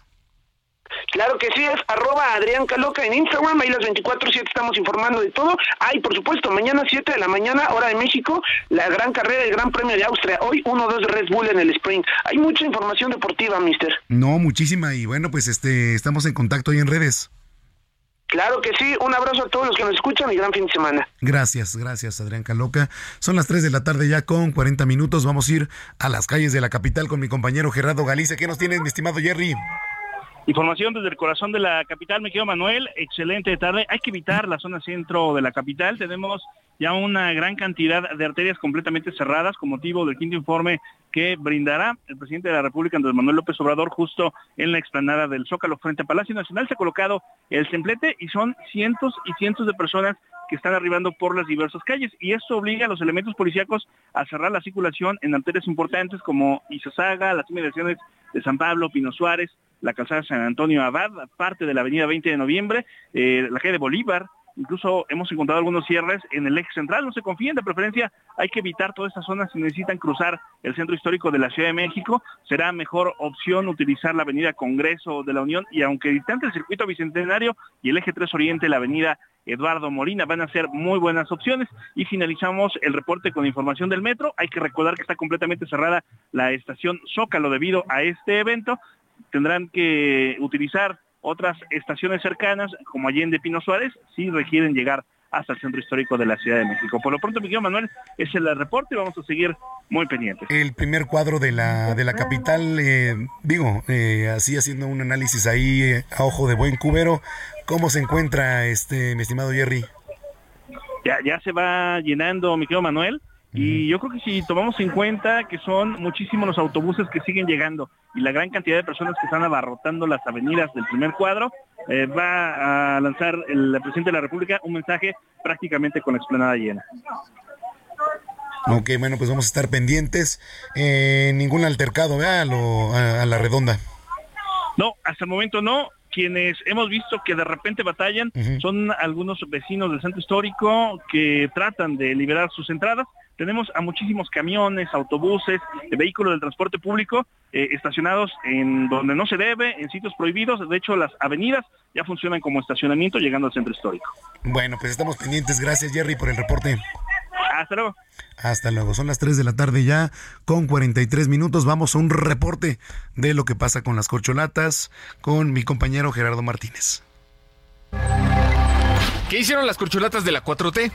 Speaker 25: Claro que sí, es arroba Adrián Caloca en Instagram, ahí las 24-7 estamos informando de todo. Ay, por supuesto, mañana 7 de la mañana, hora de México, la gran carrera del Gran Premio de Austria. Hoy 1-2 de Red Bull en el sprint. Hay mucha información deportiva, mister.
Speaker 1: No, muchísima. Y bueno, pues este estamos en contacto ahí en redes.
Speaker 25: Claro que sí, un abrazo a todos los que nos escuchan y gran fin de semana.
Speaker 1: Gracias, gracias Adrián Caloca. Son las 3 de la tarde ya con 40 minutos. Vamos a ir a las calles de la capital con mi compañero Gerardo Galicia. ¿Qué nos tienes, mi estimado Jerry?
Speaker 4: Información desde el corazón de la capital, me quedo Manuel, excelente tarde. Hay que evitar la zona centro de la capital. Tenemos ya una gran cantidad de arterias completamente cerradas con motivo del quinto informe que brindará el presidente de la República, Andrés Manuel López Obrador, justo en la explanada del Zócalo frente a Palacio Nacional. Se ha colocado el templete y son cientos y cientos de personas que están arribando por las diversas calles y esto obliga a los elementos policíacos a cerrar la circulación en arterias importantes como Izazaga, las inmediaciones de San Pablo, Pino Suárez, la calzada San Antonio Abad, parte de la avenida 20 de noviembre, eh, la calle de Bolívar, incluso hemos encontrado algunos cierres en el eje central, no se confíen, de preferencia hay que evitar todas estas zonas si necesitan cruzar el centro histórico de la Ciudad de México, será mejor opción utilizar la avenida Congreso de la Unión. Y aunque distante el circuito bicentenario y el eje 3 Oriente, la avenida Eduardo Molina van a ser muy buenas opciones. Y finalizamos el reporte con información del metro, hay que recordar que está completamente cerrada la estación Zócalo debido a este evento, tendrán que utilizar otras estaciones cercanas, como Allende Pino Suárez, si requieren llegar hasta el centro histórico de la Ciudad de México. Por lo pronto, Miguel Manuel, es el reporte y vamos a seguir muy pendientes.
Speaker 1: El primer cuadro de la, de la capital, eh, digo, eh, así haciendo un análisis ahí eh, a ojo de buen cubero, ¿cómo se encuentra este, mi estimado Jerry?
Speaker 4: Ya, ya se va llenando, mi querido Manuel. Y yo creo que si tomamos en cuenta que son muchísimos los autobuses que siguen llegando y la gran cantidad de personas que están abarrotando las avenidas del primer cuadro, eh, va a lanzar el presidente de la República un mensaje prácticamente con la explanada llena.
Speaker 1: Ok, bueno, pues vamos a estar pendientes. Eh, ningún altercado. A, lo- a- a la redonda.
Speaker 4: No, hasta el momento no. Quienes hemos visto que de repente batallan son algunos vecinos del centro histórico que tratan de liberar sus entradas. Tenemos a muchísimos camiones, autobuses, eh, vehículos del transporte público eh, estacionados en donde no se debe, en sitios prohibidos. De hecho, las avenidas ya funcionan como estacionamiento llegando al centro histórico.
Speaker 1: Bueno, pues estamos pendientes. Gracias, Jerry, por el reporte.
Speaker 4: Hasta luego.
Speaker 1: Hasta luego. Son las 3 de la tarde ya, con 43 minutos. Vamos a un reporte de lo que pasa con las corcholatas con mi compañero Gerardo Martínez.
Speaker 27: ¿Qué hicieron las corcholatas de la 4T?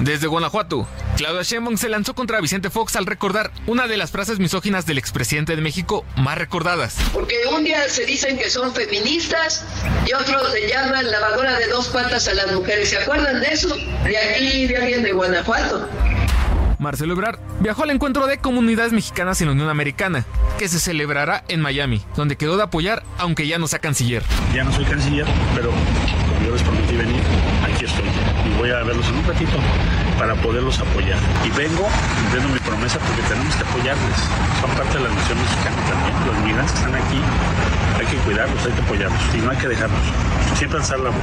Speaker 27: Desde Guanajuato, Claudia Sheinbaum se lanzó contra Vicente Fox al recordar una de las frases misóginas del expresidente de México más recordadas.
Speaker 28: Porque un día se dicen que son feministas y otros se llaman lavadora de dos patas a las mujeres. ¿Se acuerdan de eso? De aquí, de alguien de Guanajuato.
Speaker 27: Marcelo Ebrard viajó al encuentro de comunidades mexicanas en la Unión Americana, que se celebrará en Miami, donde quedó de apoyar aunque ya no sea canciller.
Speaker 29: Ya no soy canciller, pero como yo les prometí venir, aquí Y voy a verlos en un ratito para poderlos apoyar. Y vengo cumpliendo mi promesa porque tenemos que apoyarles. Son parte de la nación mexicana también. Los migrantes están aquí. Hay que cuidarlos, hay que apoyarlos. Y no hay que dejarlos. Siempre alzar la voz.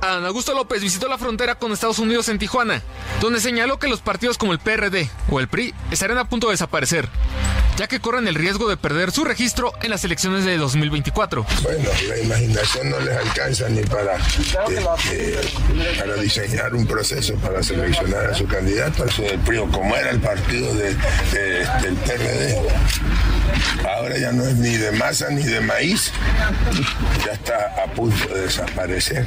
Speaker 27: Adán Augusto López visitó la frontera con Estados Unidos en Tijuana, donde señaló que los partidos como el PRD o el PRI estarán a punto de desaparecer, ya que corren el riesgo de perder su registro en las elecciones de 2024.
Speaker 30: Bueno, la imaginación no les alcanza ni para, este, para diseñar un proceso para seleccionar a su candidato. Del PRI, como era el partido de- de- del PRD, ahora ya no es ni de masa ni de maíz, ya está a punto de desaparecer.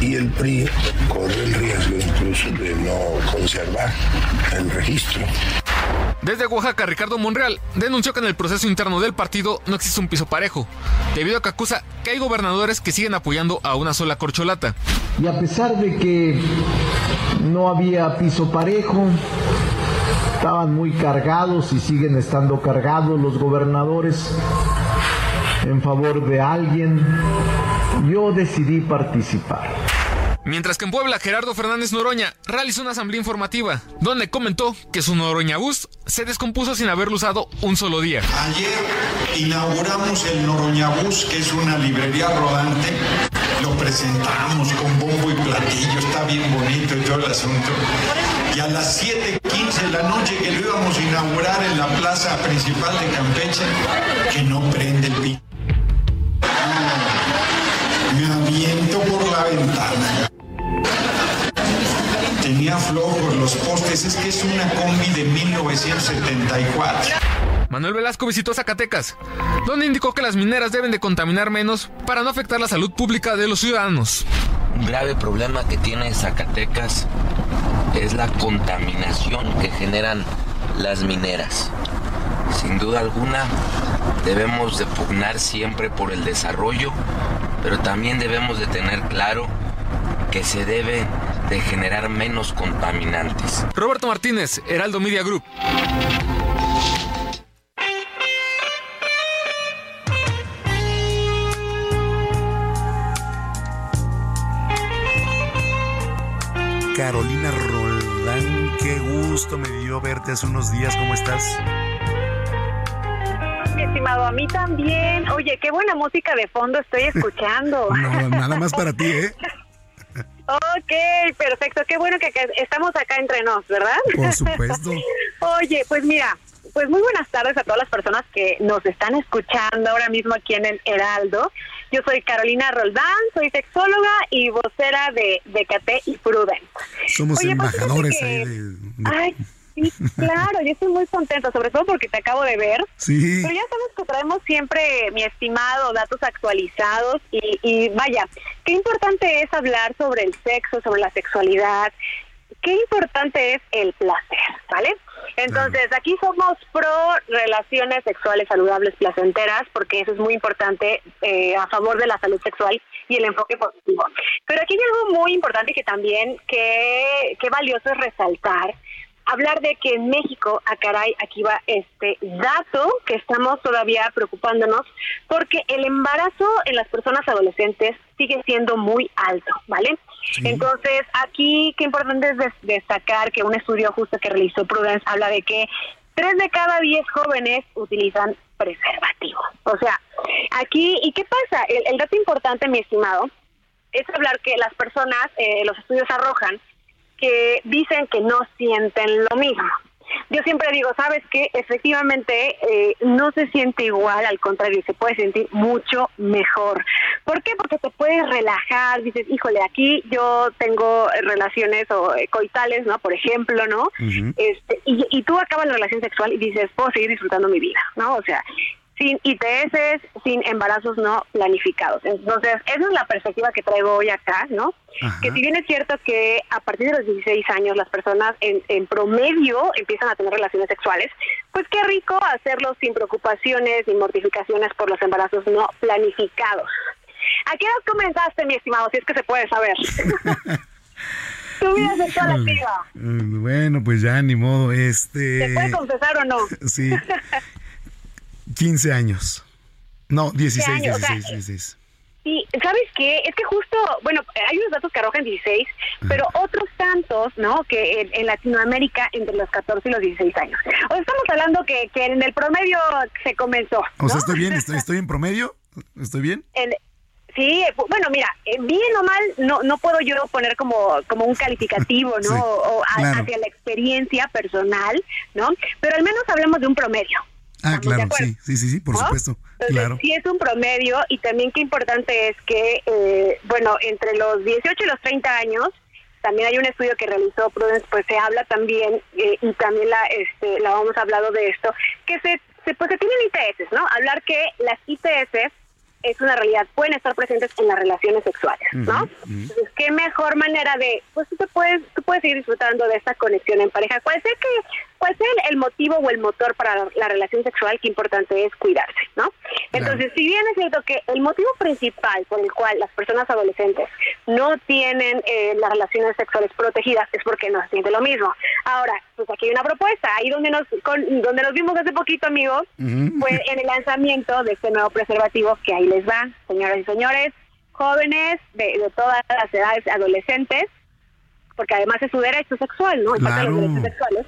Speaker 30: Y el PRI corre el riesgo incluso de no conservar el registro.
Speaker 27: Desde Oaxaca, Ricardo Monreal denunció que en el proceso interno del partido no existe un piso parejo, debido a que acusa que hay gobernadores que siguen apoyando a una sola corcholata.
Speaker 24: Y a pesar de que no había piso parejo, estaban muy cargados y siguen estando cargados los gobernadores en favor de alguien, yo decidí participar.
Speaker 27: Mientras que en Puebla, Gerardo Fernández Noroña realizó una asamblea informativa, donde comentó que su Noroña Bus se descompuso sin haberlo usado un solo día.
Speaker 31: Ayer inauguramos el Noroñabús, que es una librería rodante. Lo presentamos con bombo y platillo, está bien bonito y todo el asunto. Y a las 7:15 de la noche que lo íbamos a inaugurar en la plaza principal de Campeche, que no prende el pi. Me aviento por la ventana. Tenía flojos los postes, es que es una combi de 1974.
Speaker 27: Manuel Velasco visitó Zacatecas, donde indicó que las mineras deben de contaminar menos para no afectar la salud pública de los ciudadanos.
Speaker 32: Un grave problema que tiene Zacatecas es la contaminación que generan las mineras. Sin duda alguna, Debemos de pugnar siempre por el desarrollo, pero también debemos de tener claro que se debe de generar menos contaminantes.
Speaker 27: Roberto Martínez, Heraldo Media Group.
Speaker 1: Carolina Roldán, qué gusto me dio verte hace unos días, ¿cómo estás?
Speaker 33: Mi estimado, a mí también. Oye, qué buena música de fondo estoy escuchando.
Speaker 1: no, nada más para ti, ¿eh?
Speaker 33: Ok, perfecto. Qué bueno que, que estamos acá entre nos, ¿verdad?
Speaker 1: Por supuesto.
Speaker 33: Oye, pues mira, pues muy buenas tardes a todas las personas que nos están escuchando ahora mismo aquí en el Heraldo. Yo soy Carolina Roldán, soy sexóloga y vocera de Decate y Prudence.
Speaker 1: Somos
Speaker 33: Oye, pues,
Speaker 1: embajadores ahí
Speaker 33: que-
Speaker 1: de- de-
Speaker 33: Ay, sí, claro, yo estoy muy contenta, sobre todo porque te acabo de ver.
Speaker 1: Sí.
Speaker 33: Pero ya sabes que traemos siempre, mi estimado, datos actualizados y, y vaya, qué importante es hablar sobre el sexo, sobre la sexualidad, qué importante es el placer, ¿vale? Entonces, aquí somos pro relaciones sexuales saludables, placenteras, porque eso es muy importante eh, a favor de la salud sexual y el enfoque positivo. Pero aquí hay algo muy importante que también, que, que valioso es resaltar, hablar de que en México, a caray, aquí va este dato que estamos todavía preocupándonos, porque el embarazo en las personas adolescentes sigue siendo muy alto, ¿vale? Entonces, aquí qué importante es des- destacar que un estudio justo que realizó Prudence habla de que tres de cada diez jóvenes utilizan preservativo. O sea, aquí, ¿y qué pasa? El, el dato importante, mi estimado, es hablar que las personas, eh, los estudios arrojan, que dicen que no sienten lo mismo. Yo siempre digo, ¿sabes qué? Efectivamente, eh, no se siente igual, al contrario, se puede sentir mucho mejor. ¿Por qué? Porque te puedes relajar, dices, híjole, aquí yo tengo relaciones o eh, coitales, ¿no? Por ejemplo, ¿no? este, y, y tú acabas la relación sexual y dices, puedo seguir disfrutando mi vida, ¿no? O sea, sin ITS, sin embarazos no planificados. Entonces, esa es la perspectiva que traigo hoy acá, ¿no? Que si bien es cierto que a partir de los 16 años las personas en, en promedio empiezan a tener relaciones sexuales, pues qué rico hacerlo sin preocupaciones ni mortificaciones por los embarazos no planificados. ¿A qué edad comenzaste, mi estimado? Si es que se puede saber. tu vida sexual activa.
Speaker 1: Mm, Bueno, pues ya ni modo, este...
Speaker 33: ¿Se puede confesar o no?
Speaker 1: Sí, 15 años. No, 16,
Speaker 33: años, o sea,
Speaker 1: 16, 16.
Speaker 33: Sí, ¿sabes qué? Es que justo, bueno, hay unos datos que arrojan 16, pero otros tantos, ¿no? Que en, en Latinoamérica entre los 14 y los 16 años. O sea, estamos hablando que, que en el promedio se comenzó.
Speaker 1: O sea, estoy bien, estoy, estoy en promedio. ¿Estoy bien?
Speaker 33: En- sí, bueno, mira, eh, bien o mal, no no puedo yo poner como, como un calificativo, ¿no?
Speaker 1: Sí,
Speaker 33: o, o a-
Speaker 1: claro.
Speaker 33: hacia la experiencia personal, ¿no? Pero al menos hablemos de un promedio.
Speaker 1: Ah,
Speaker 33: ¿Estamos de
Speaker 1: claro, sí, sí, sí, sí, por
Speaker 33: ¿no?
Speaker 1: supuesto.
Speaker 33: Entonces,
Speaker 1: Claro.
Speaker 33: sí es un promedio y también qué importante es que, eh, bueno, entre los 18 y los 30 años, también hay un estudio que realizó Prudence, pues se habla también, eh, y también la este la vamos hablado de esto, que se, se, pues se tienen ITS, ¿no? Hablar que las ITS es una realidad, pueden estar presentes en las relaciones sexuales, ¿no? Entonces, qué mejor manera de, pues tú te puedes, tú puedes ir disfrutando de esta conexión en pareja, cuál sea que, cuál sea el, el motivo o el motor para la, la relación sexual, qué importante es cuidarse, ¿no? Entonces, si bien es cierto que el motivo principal por el cual las personas adolescentes no tienen eh, las relaciones sexuales protegidas es porque no se siente lo mismo. Ahora, pues aquí hay una propuesta, ahí donde nos, con- donde nos vimos hace poquito, amigos, fue en el lanzamiento de este nuevo preservativo que ahí les va, señoras y señores, jóvenes de, de todas las edades, adolescentes, porque además es su derecho sexual, ¿no? Es parte de los
Speaker 1: Claro.
Speaker 33: derechos sexuales,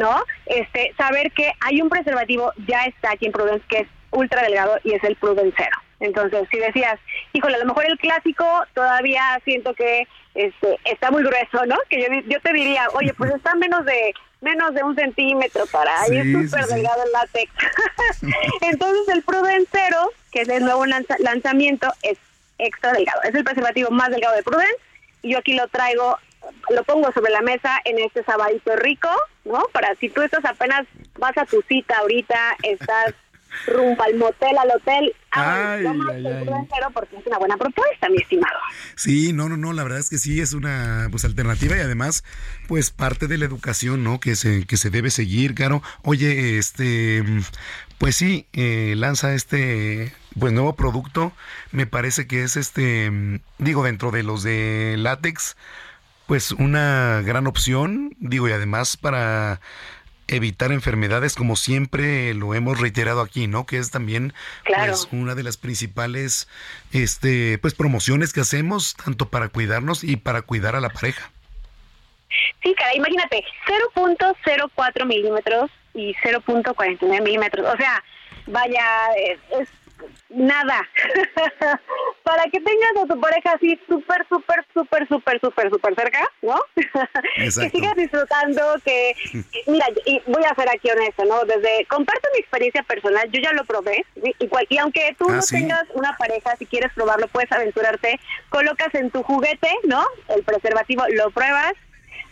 Speaker 33: ¿no? Este, saber que hay un preservativo ya está aquí en Prudence que es ultra delgado y es el Prudencero. Entonces, si decías, híjole, a lo mejor el clásico todavía siento que este está muy grueso, ¿no? Que yo, yo te diría, oye, pues está menos de menos de un centímetro para ahí,
Speaker 34: Sí,
Speaker 33: es súper
Speaker 34: sí.
Speaker 33: delgado el látex. Entonces, el Prudencero, que es el nuevo lanza- lanzamiento, es extra delgado. Es el preservativo más delgado de Prudence y yo aquí lo traigo, lo pongo sobre la mesa en este sabadito rico, ¿no? Para si tú estás apenas, vas a tu cita ahorita, estás rumbo al motel, al hotel.
Speaker 1: Ay, ay, ay.
Speaker 33: crucero porque es una buena propuesta, mi estimado.
Speaker 1: Sí, no, no, no, la verdad es que sí es una pues alternativa y además pues parte de la educación, ¿no? Que se que se debe seguir, claro. Oye, este pues sí, eh, lanza este pues nuevo producto, me parece que es este digo dentro de los de látex pues una gran opción, digo, y además para evitar enfermedades como siempre lo hemos reiterado aquí, ¿no? Que es también
Speaker 33: Claro.
Speaker 1: pues, una de las principales este pues promociones que hacemos tanto para cuidarnos y para cuidar a la pareja.
Speaker 33: Sí, cara, imagínate, 0.04 milímetros y 0.49 milímetros. O sea, vaya, es, es nada. Para que tengas a tu pareja así súper, súper, súper, súper, súper, súper cerca, ¿no? que sigas disfrutando, que... Mira, y voy a ser aquí honesto, ¿no? Desde... Comparto mi experiencia personal, yo ya lo probé, ¿sí? y, cual- y aunque tú
Speaker 34: Ah,
Speaker 33: no
Speaker 34: ¿sí?
Speaker 33: tengas una pareja, si quieres probarlo, puedes aventurarte, colocas en tu juguete, ¿no? El preservativo, lo pruebas,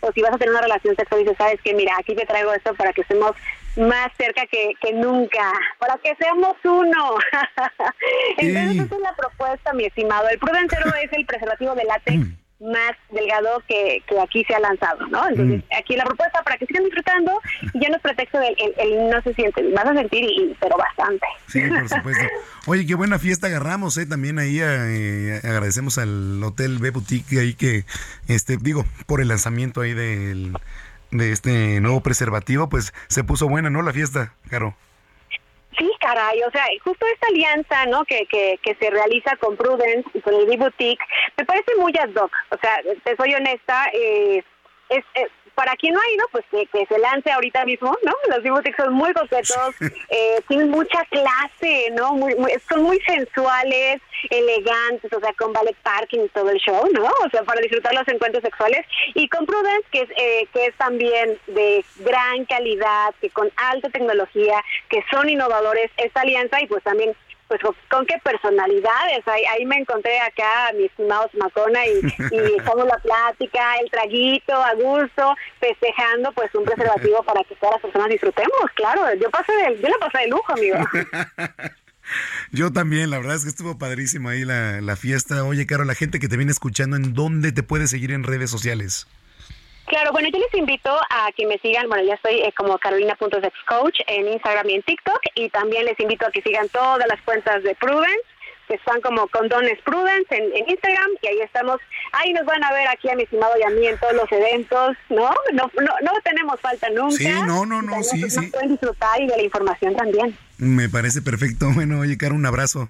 Speaker 33: o si vas a tener una relación sexual y dices, sabes que mira, aquí te traigo esto para que estemos más cerca que, que nunca, para que seamos uno. Entonces
Speaker 34: Sí.
Speaker 33: esa es la propuesta, mi estimado. El Pruden Zero es el preservativo de látex más delgado que, que aquí se ha lanzado, ¿no? Entonces aquí la propuesta para que sigan disfrutando y ya no es pretexto del el, el no se siente, vas a sentir, y, y- pero bastante.
Speaker 1: Sí, por supuesto. Oye, qué buena fiesta agarramos, ¿eh? También ahí eh, agradecemos al Hotel B Boutique ahí que, este, digo, por el lanzamiento ahí del, de este nuevo preservativo, pues se puso buena, ¿no? La fiesta, Caro.
Speaker 33: Sí, caray, o sea, justo esta alianza, ¿no? Que, que, que se realiza con Prudence y con el D-Boutique, me parece muy ad. O sea, te soy honesta, eh, es, es- para quien no ha ido, pues que, que se lance ahorita mismo, ¿no? Los D-Boutiques son muy coquetos, eh, tienen mucha clase, ¿no? Muy, muy- son muy sensuales, elegantes, o sea, con ballet parking y todo el show, ¿no? O sea, para disfrutar los encuentros sexuales. Y con Prudence, que es, eh, que es también de gran calidad, que con alta tecnología, que son innovadores, esta alianza y pues también pues con, con qué personalidades. Ahí, ahí me encontré acá a mi estimado Macona y, y la plática, el traguito a gusto, festejando pues un preservativo para que todas las personas disfrutemos, claro. Yo pasé de, yo la pasé de lujo, amigo.
Speaker 1: Yo también, la verdad es que estuvo padrísimo ahí la, la fiesta. Oye, Caro, la gente que te viene escuchando, ¿en dónde te puede seguir en redes sociales?
Speaker 33: Claro, bueno, yo les invito a que me sigan, bueno, ya estoy eh, como carolina.sexcoach en Instagram y en TikTok, y también les invito a que sigan todas las cuentas de Prudence, que están como Condones Prudence en, en Instagram, y ahí estamos, ahí nos van a ver aquí a mi estimado y a mí en todos los eventos, ¿no? No, no, no tenemos falta nunca.
Speaker 1: Sí, no, no, no, sí, sí.
Speaker 33: pueden disfrutar y de la información también.
Speaker 1: Me parece perfecto. Bueno, oye, Caro, un abrazo.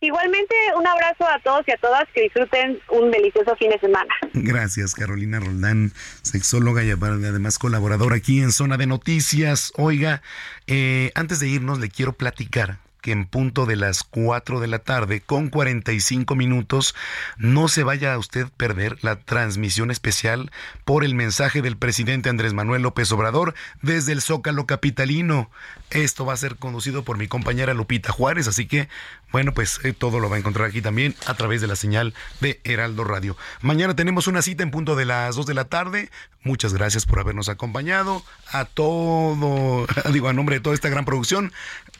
Speaker 33: Igualmente, un abrazo a todos y a todas, que disfruten un delicioso fin de semana.
Speaker 1: Gracias, Carolina Roldán, sexóloga y además colaboradora aquí en Zona de Noticias. Oiga, eh, antes de irnos le quiero platicar que en punto de las 4 de la tarde, con 45 minutos, no se vaya a usted perder la transmisión especial por el mensaje del presidente Andrés Manuel López Obrador desde el Zócalo Capitalino. Esto va a ser conducido por mi compañera Lupita Juárez, así que, bueno, pues eh, todo lo va a encontrar aquí también a través de la señal de Heraldo Radio. Mañana tenemos una cita en punto de las 2 de la tarde. Muchas gracias por habernos acompañado. A todo, digo, a nombre de toda esta gran producción,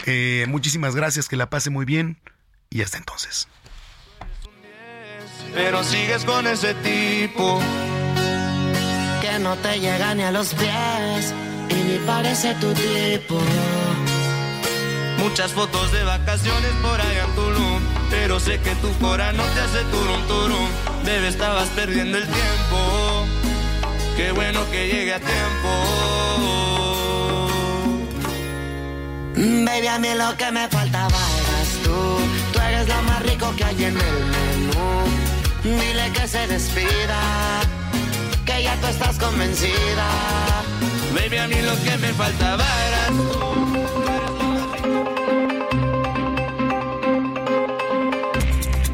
Speaker 1: eh, muchísimas gracias, que la pase muy bien y hasta entonces.
Speaker 35: Pero sigues con ese tipo
Speaker 36: que no te llega ni a los pies y ni parece tu tipo.
Speaker 35: Muchas fotos de vacaciones por allá en Tulum Pero sé que tu cora no te hace turum turum Bebé, estabas perdiendo el tiempo Qué bueno que llegue a tiempo
Speaker 36: Baby, a mí lo que me faltaba eras tú. Tú eres lo más rico que hay en el menú. Dile que se despida, que ya tú estás convencida.
Speaker 35: Baby, a mí lo que me faltaba eras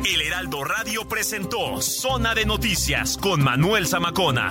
Speaker 14: El Heraldo Radio presentó Zona de Noticias con Manuel Zamacona.